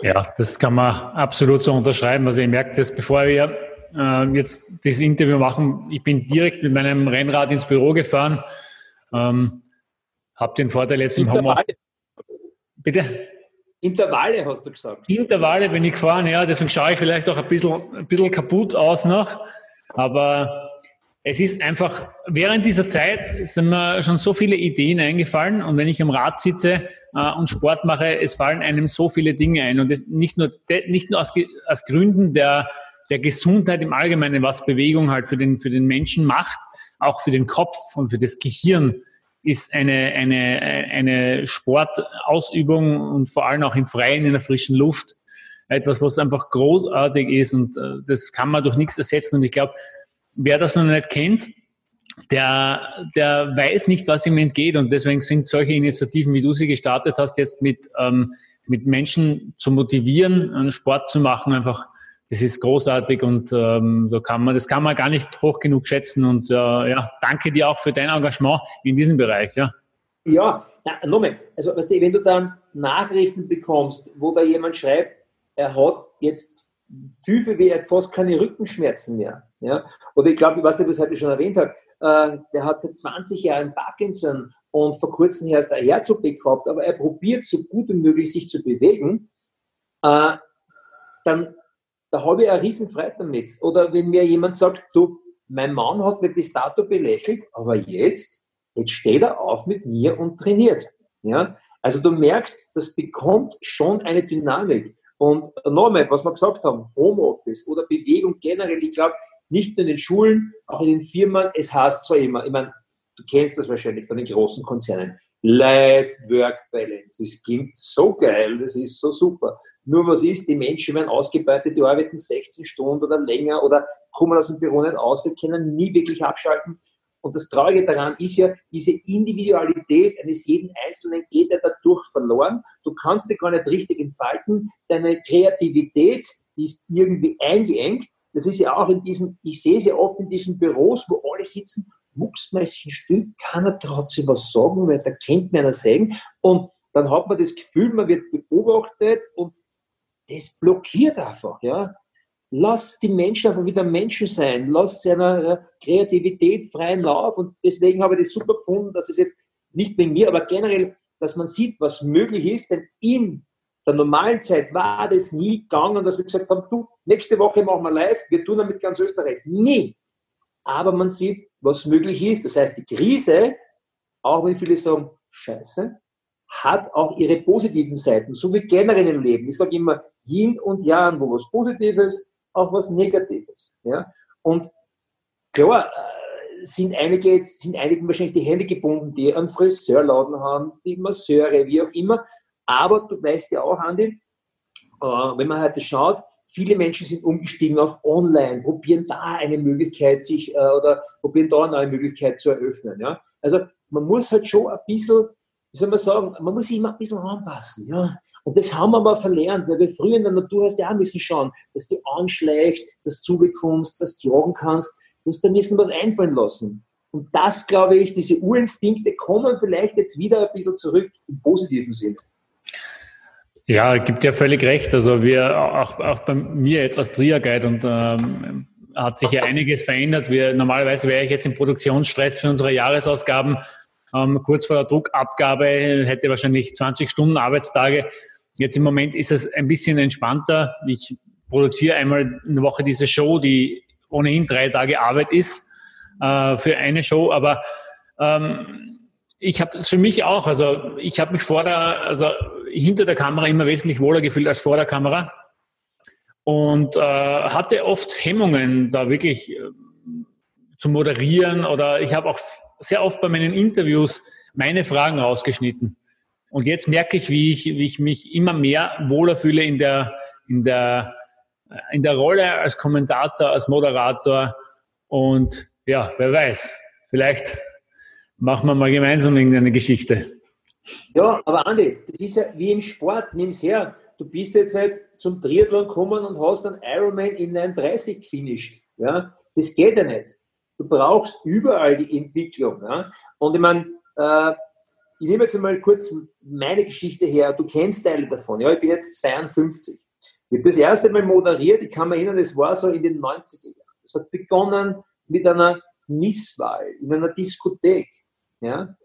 Ja, das kann man absolut so unterschreiben. Also ich merke das, bevor wir äh, jetzt das Interview machen, ich bin direkt mit meinem Rennrad ins Büro gefahren, ähm, habe den Vorteil jetzt im Homeoffice. Bitte? Intervalle hast du gesagt. Intervalle bin ich gefahren, ja, deswegen schaue ich vielleicht auch ein bisschen, ein bisschen kaputt aus noch. Aber es ist einfach, während dieser Zeit sind mir schon so viele Ideen eingefallen und wenn ich am Rad sitze äh, und Sport mache, es fallen einem so viele Dinge ein und das nicht nur, nicht nur aus, aus Gründen der, der Gesundheit im Allgemeinen, was Bewegung halt für den, für den Menschen macht, auch für den Kopf und für das Gehirn ist eine, eine, eine Sportausübung und vor allem auch im Freien, in der frischen Luft etwas, was einfach großartig ist und äh, das kann man durch nichts ersetzen. Und ich glaube, wer das noch nicht kennt, der, der weiß nicht, was ihm entgeht. Und deswegen sind solche Initiativen, wie du sie gestartet hast, jetzt mit, ähm, mit Menschen zu motivieren, Sport zu machen, einfach das ist großartig und ähm, da kann man, das kann man gar nicht hoch genug schätzen. Und äh, ja, danke dir auch für dein Engagement in diesem Bereich. Ja, ja na, nochmal, also weißt du, wenn du dann Nachrichten bekommst, wo da jemand schreibt, er hat jetzt viel, viel weh, fast keine Rückenschmerzen mehr. Ja? Oder ich glaube, ich weiß nicht, was ich heute schon erwähnt habe, äh, der hat seit 20 Jahren Parkinson und vor kurzem erst ein Herz-OP gehabt, aber er probiert so gut wie möglich sich zu bewegen, äh, dann da habe ich eine riesen Freude damit. Oder wenn mir jemand sagt, du, mein Mann hat mich bis dato belächelt, aber jetzt, jetzt steht er auf mit mir und trainiert. Ja? Also du merkst, das bekommt schon eine Dynamik. Und nochmal, was wir gesagt haben, Homeoffice oder Bewegung generell, ich glaube, nicht nur in den Schulen, auch in den Firmen, es heißt zwar immer, ich meine, du kennst das wahrscheinlich von den großen Konzernen, Life-Work-Balance, es klingt so geil, das ist so super. Nur was ist, die Menschen werden ausgebeutet, die arbeiten 16 Stunden oder länger oder kommen aus dem Büro nicht aus, sie können nie wirklich abschalten. Und das Traurige daran ist ja, diese Individualität eines jeden Einzelnen geht ja dadurch verloren. Du kannst dich gar nicht richtig entfalten. Deine Kreativität ist irgendwie eingeengt. Das ist ja auch in diesen, ich sehe es ja oft in diesen Büros, wo alle sitzen, mucksmäßig still, keiner traut sich was sagen, weil da kennt mir einer sagen. Und dann hat man das Gefühl, man wird beobachtet und das blockiert einfach, ja. Lass die Menschen einfach wieder Menschen sein. Lass seiner Kreativität freien Lauf. Und deswegen habe ich das super gefunden, dass es jetzt nicht wegen mir, aber generell, dass man sieht, was möglich ist. Denn in der normalen Zeit war das nie gegangen, dass wir gesagt haben, du, nächste Woche machen wir live, wir tun damit ganz Österreich. Nie. Aber man sieht, was möglich ist. Das heißt, die Krise, auch wenn viele sagen, scheiße, hat auch ihre positiven Seiten, so wie generell im Leben. Ich sage immer, Yin und Yang, wo was Positives, auch was Negatives. Ja? Und klar, äh, sind einige jetzt, sind einigen wahrscheinlich die Hände gebunden, die einen Friseurladen haben, die Masseure, wie auch immer. Aber du weißt ja auch, Andi, äh, wenn man heute schaut, viele Menschen sind umgestiegen auf Online, probieren da eine Möglichkeit sich äh, oder probieren da eine neue Möglichkeit zu eröffnen. Ja? Also man muss halt schon ein bisschen, wie soll man sagen, man muss sich immer ein bisschen anpassen. Ja? Und das haben wir aber verlernt, weil wir früher in der Natur hast ja auch müssen schauen, dass du anschleichst, dass du bekommst, dass du jagen kannst. Du musst da müssen was einfallen lassen. Und das, glaube ich, diese Urinstinkte kommen vielleicht jetzt wieder ein bisschen zurück im positiven Sinn. Ja, gibt ja völlig recht. Also wir, auch, auch bei mir jetzt als Trier-Guide und ähm, hat sich ja einiges verändert. Wir, normalerweise wäre ich jetzt im Produktionsstress für unsere Jahresausgaben ähm, kurz vor der Druckabgabe, hätte wahrscheinlich 20 Stunden Arbeitstage. Jetzt im Moment ist es ein bisschen entspannter. Ich produziere einmal in der Woche diese Show, die ohnehin drei Tage Arbeit ist äh, für eine Show, aber ähm, ich habe es für mich auch, also ich habe mich vor der, also hinter der Kamera immer wesentlich wohler gefühlt als vor der Kamera und äh, hatte oft Hemmungen, da wirklich äh, zu moderieren oder ich habe auch sehr oft bei meinen Interviews meine Fragen rausgeschnitten. Und jetzt merke ich, wie ich, wie ich mich immer mehr wohler fühle in der, in der, in der Rolle als Kommentator, als Moderator. Und ja, wer weiß, vielleicht machen wir mal gemeinsam irgendeine Geschichte. Ja, aber Andi, das ist ja wie im Sport, nimm's her. Du bist jetzt halt zum Triathlon gekommen und hast einen Ironman in 39 gefinisht. Ja, das geht ja nicht. Du brauchst überall die Entwicklung. Ja? Und ich meine, äh, ich nehme jetzt mal kurz meine Geschichte her. Du kennst Teile davon. Ja, ich bin jetzt 52. Ich habe das erste Mal moderiert. Ich kann mich erinnern, es war so in den 90er Jahren. Es hat begonnen mit einer Misswahl in einer Diskothek. Ja?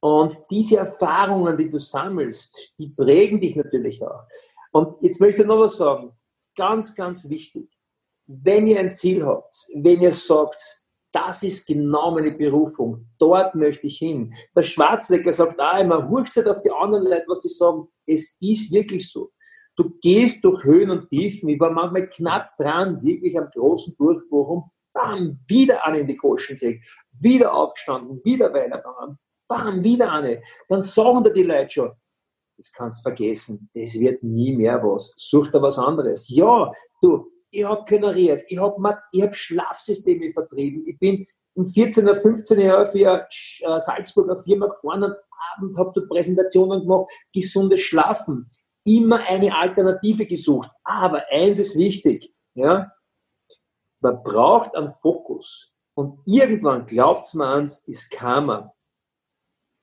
Und diese Erfahrungen, die du sammelst, die prägen dich natürlich auch. Und jetzt möchte ich noch was sagen. Ganz, ganz wichtig. Wenn ihr ein Ziel habt, wenn ihr sagt, das ist genau meine Berufung. Dort möchte ich hin. Der Schwarzenegger sagt auch immer, hurcht auf die anderen Leute, was die sagen. Es ist wirklich so. Du gehst durch Höhen und Tiefen. Ich war manchmal knapp dran, wirklich am großen Durchbruch und bam, wieder eine in die Koschen gekriegt. Wieder aufgestanden, wieder weitergegangen. Bam, wieder eine. Dann sagen da die Leute schon, das kannst du vergessen. Das wird nie mehr was. Such da was anderes. Ja, du, ich habe generiert, ich habe hab Schlafsysteme vertrieben, ich bin in 14 oder 15 Jahren für eine Salzburger Firma gefahren am Abend, habe dort Präsentationen gemacht, gesundes Schlafen, immer eine Alternative gesucht. Aber eins ist wichtig, ja, man braucht einen Fokus. Und irgendwann, glaubt man ans, ist Karma.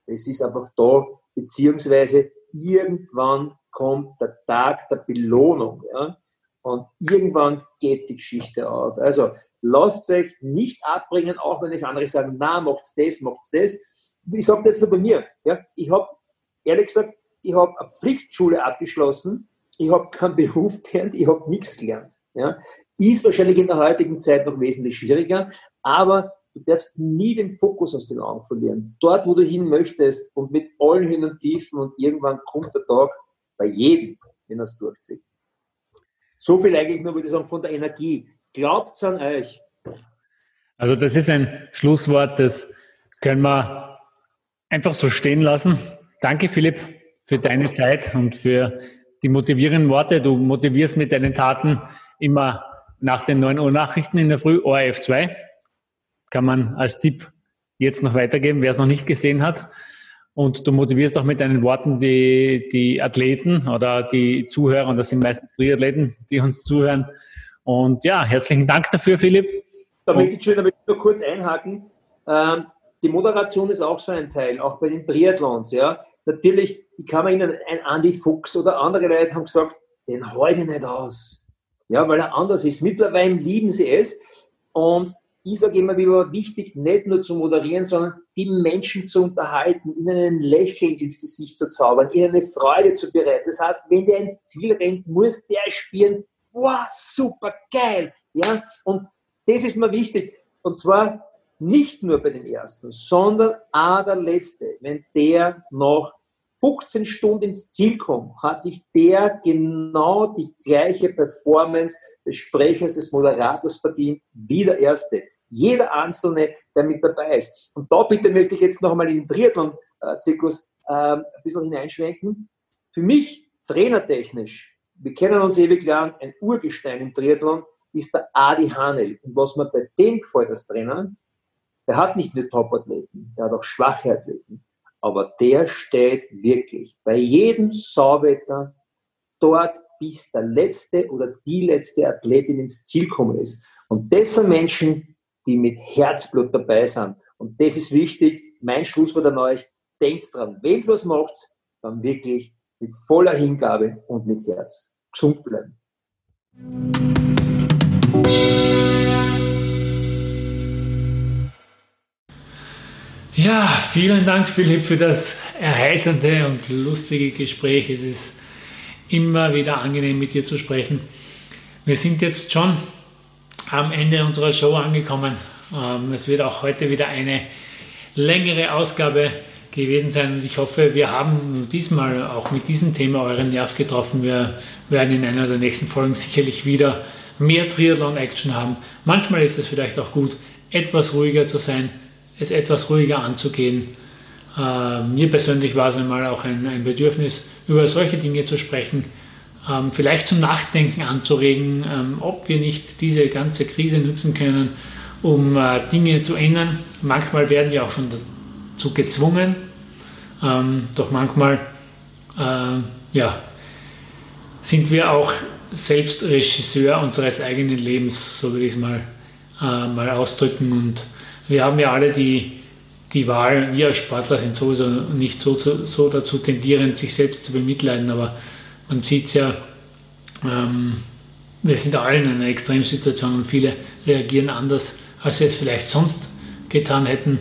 Es ist einfach da, beziehungsweise irgendwann kommt der Tag der Belohnung. Ja? Und irgendwann geht die Geschichte auf. Also lasst euch nicht abbringen, auch wenn euch andere sagen, na, macht's das, macht's das. Ich sage jetzt nur bei mir. Ja, ich habe, ehrlich gesagt, ich habe eine Pflichtschule abgeschlossen, ich habe keinen Beruf gelernt, ich habe nichts gelernt. Ja. Ist wahrscheinlich in der heutigen Zeit noch wesentlich schwieriger, aber du darfst nie den Fokus aus den Augen verlieren. Dort, wo du hin möchtest und mit allen Höhen und Tiefen und irgendwann kommt der Tag bei jedem, wenn er es durchzieht. So viel eigentlich nur, würde ich sagen, von der Energie. Glaubt an euch. Also das ist ein Schlusswort, das können wir einfach so stehen lassen. Danke, Philipp, für deine Zeit und für die motivierenden Worte. Du motivierst mit deinen Taten immer nach den 9 Uhr Nachrichten in der Früh ORF 2. Kann man als Tipp jetzt noch weitergeben, wer es noch nicht gesehen hat. Und du motivierst auch mit deinen Worten die, die Athleten oder die Zuhörer, und das sind meistens Triathleten, die uns zuhören. Und ja, herzlichen Dank dafür, Philipp. Da möchte ich, da möchte ich nur kurz einhaken. Ähm, die Moderation ist auch so ein Teil, auch bei den Triathlons. Ja. Natürlich, ich kann mir erinnern, ein Andy Fuchs oder andere Leute haben gesagt, den heute nicht aus. Ja, weil er anders ist. Mittlerweile lieben sie es. Und ich sage immer wieder, wichtig, nicht nur zu moderieren, sondern die Menschen zu unterhalten, ihnen ein Lächeln ins Gesicht zu zaubern, ihnen eine Freude zu bereiten. Das heißt, wenn der ins Ziel rennt, muss der spüren, wow, super, geil. Ja, und das ist mir wichtig. Und zwar nicht nur bei den ersten, sondern auch der letzte. Wenn der noch 15 Stunden ins Ziel kommt, hat sich der genau die gleiche Performance des Sprechers, des Moderators verdient, wie der Erste. Jeder Einzelne, der mit dabei ist. Und da bitte möchte ich jetzt noch einmal in den Triathlon-Zirkus äh, ein bisschen hineinschwenken. Für mich, trainertechnisch, wir kennen uns ewig lang, ein Urgestein im Triathlon ist der Adi Hanel. Und was mir bei dem gefällt als Trainer, der hat nicht nur Top-Athleten, der hat auch schwache Athleten. Aber der steht wirklich bei jedem Sauwetter dort, bis der letzte oder die letzte Athletin ins Ziel gekommen ist. Und das sind Menschen, die mit Herzblut dabei sind. Und das ist wichtig. Mein Schlusswort an euch. Denkt dran, wenn ihr was macht, dann wirklich mit voller Hingabe und mit Herz. Gesund bleiben. Ja, vielen Dank, Philipp, für das erheiternde und lustige Gespräch. Es ist immer wieder angenehm, mit dir zu sprechen. Wir sind jetzt schon am Ende unserer Show angekommen. Ähm, es wird auch heute wieder eine längere Ausgabe gewesen sein ich hoffe, wir haben diesmal auch mit diesem Thema euren Nerv getroffen. Wir werden in einer der nächsten Folgen sicherlich wieder mehr Triathlon-Action haben. Manchmal ist es vielleicht auch gut, etwas ruhiger zu sein es etwas ruhiger anzugehen. Äh, mir persönlich war es einmal auch ein, ein, Bedürfnis, über solche Dinge zu sprechen, vielleicht zum Nachdenken anzuregen, ähm, ob wir nicht diese ganze Krise nutzen können, um äh, Dinge zu ändern. Manchmal werden wir auch schon dazu gezwungen, ähm, doch manchmal äh, ja, sind wir auch selbst Regisseur unseres eigenen Lebens, so würde ich es mal, äh, mal ausdrücken und wir haben ja alle die, die Wahl, wir als Sportler sind sowieso nicht so, so, so dazu tendierend, sich selbst zu bemitleiden, aber man sieht es ja, ähm, wir sind alle in einer Extremsituation und viele reagieren anders, als sie es vielleicht sonst getan hätten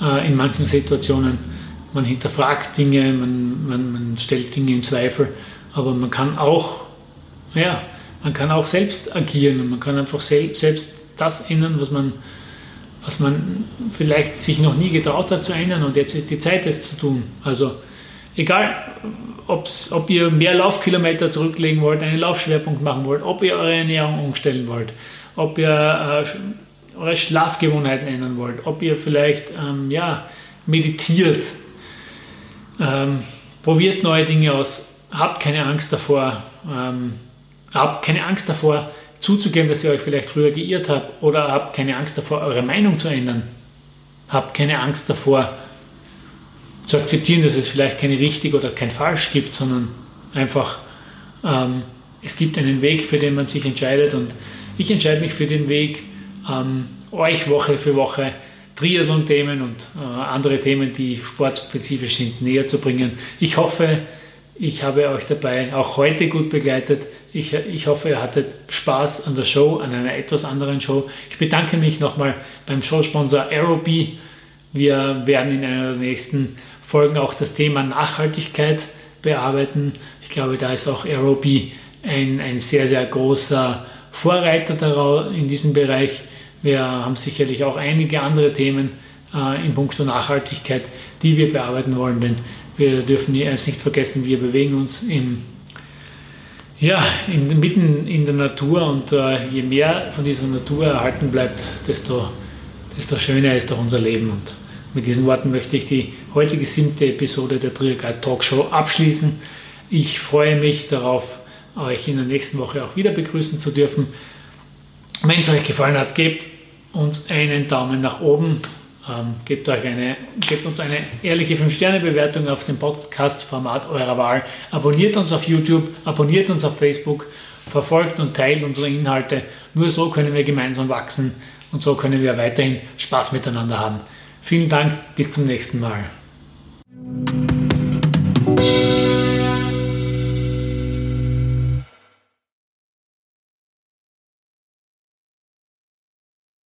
äh, in manchen Situationen. Man hinterfragt Dinge, man, man, man stellt Dinge in Zweifel, aber man kann auch, ja, man kann auch selbst agieren und man kann einfach sel selbst das ändern, was man was man vielleicht sich noch nie getraut hat zu ändern und jetzt ist die Zeit, es zu tun. Also egal, ob ihr mehr Laufkilometer zurücklegen wollt, einen Laufschwerpunkt machen wollt, ob ihr eure Ernährung umstellen wollt, ob ihr äh, eure Schlafgewohnheiten ändern wollt, ob ihr vielleicht ähm, ja, meditiert, ähm, probiert neue Dinge aus, habt keine Angst davor, ähm, habt keine Angst davor, zuzugeben, dass ihr euch vielleicht früher geirrt habt oder habt keine Angst davor, eure Meinung zu ändern. Habt keine Angst davor, zu akzeptieren, dass es vielleicht keine richtig oder kein falsch gibt, sondern einfach, ähm, es gibt einen Weg, für den man sich entscheidet und ich entscheide mich für den Weg, ähm, euch Woche für Woche Triathlon-Themen und äh, andere Themen, die sportspezifisch sind, näher zu bringen. Ich hoffe, ich habe euch dabei auch heute gut begleitet. Ich, ich hoffe, ihr hattet Spaß an der Show, an einer etwas anderen Show. Ich bedanke mich nochmal beim Showsponsor Aerobee. Wir werden in einer der nächsten Folgen auch das Thema Nachhaltigkeit bearbeiten. Ich glaube, da ist auch Aerobee ein, ein sehr, sehr großer Vorreiter in diesem Bereich. Wir haben sicherlich auch einige andere Themen äh, in puncto Nachhaltigkeit, die wir bearbeiten wollen, denn wir dürfen jetzt nicht vergessen, wir bewegen uns im, ja, in, mitten in der Natur und äh, je mehr von dieser Natur erhalten bleibt, desto, desto schöner ist doch unser Leben. Und mit diesen Worten möchte ich die heutige siebte Episode der Trierguide Talkshow abschließen. Ich freue mich darauf, euch in der nächsten Woche auch wieder begrüßen zu dürfen. Wenn es euch gefallen hat, gebt uns einen Daumen nach oben. Ähm, gebt, euch eine, gebt uns eine ehrliche 5-Sterne-Bewertung auf dem Podcast-Format eurer Wahl. Abonniert uns auf YouTube, abonniert uns auf Facebook, verfolgt und teilt unsere Inhalte. Nur so können wir gemeinsam wachsen und so können wir weiterhin Spaß miteinander haben. Vielen Dank, bis zum nächsten Mal.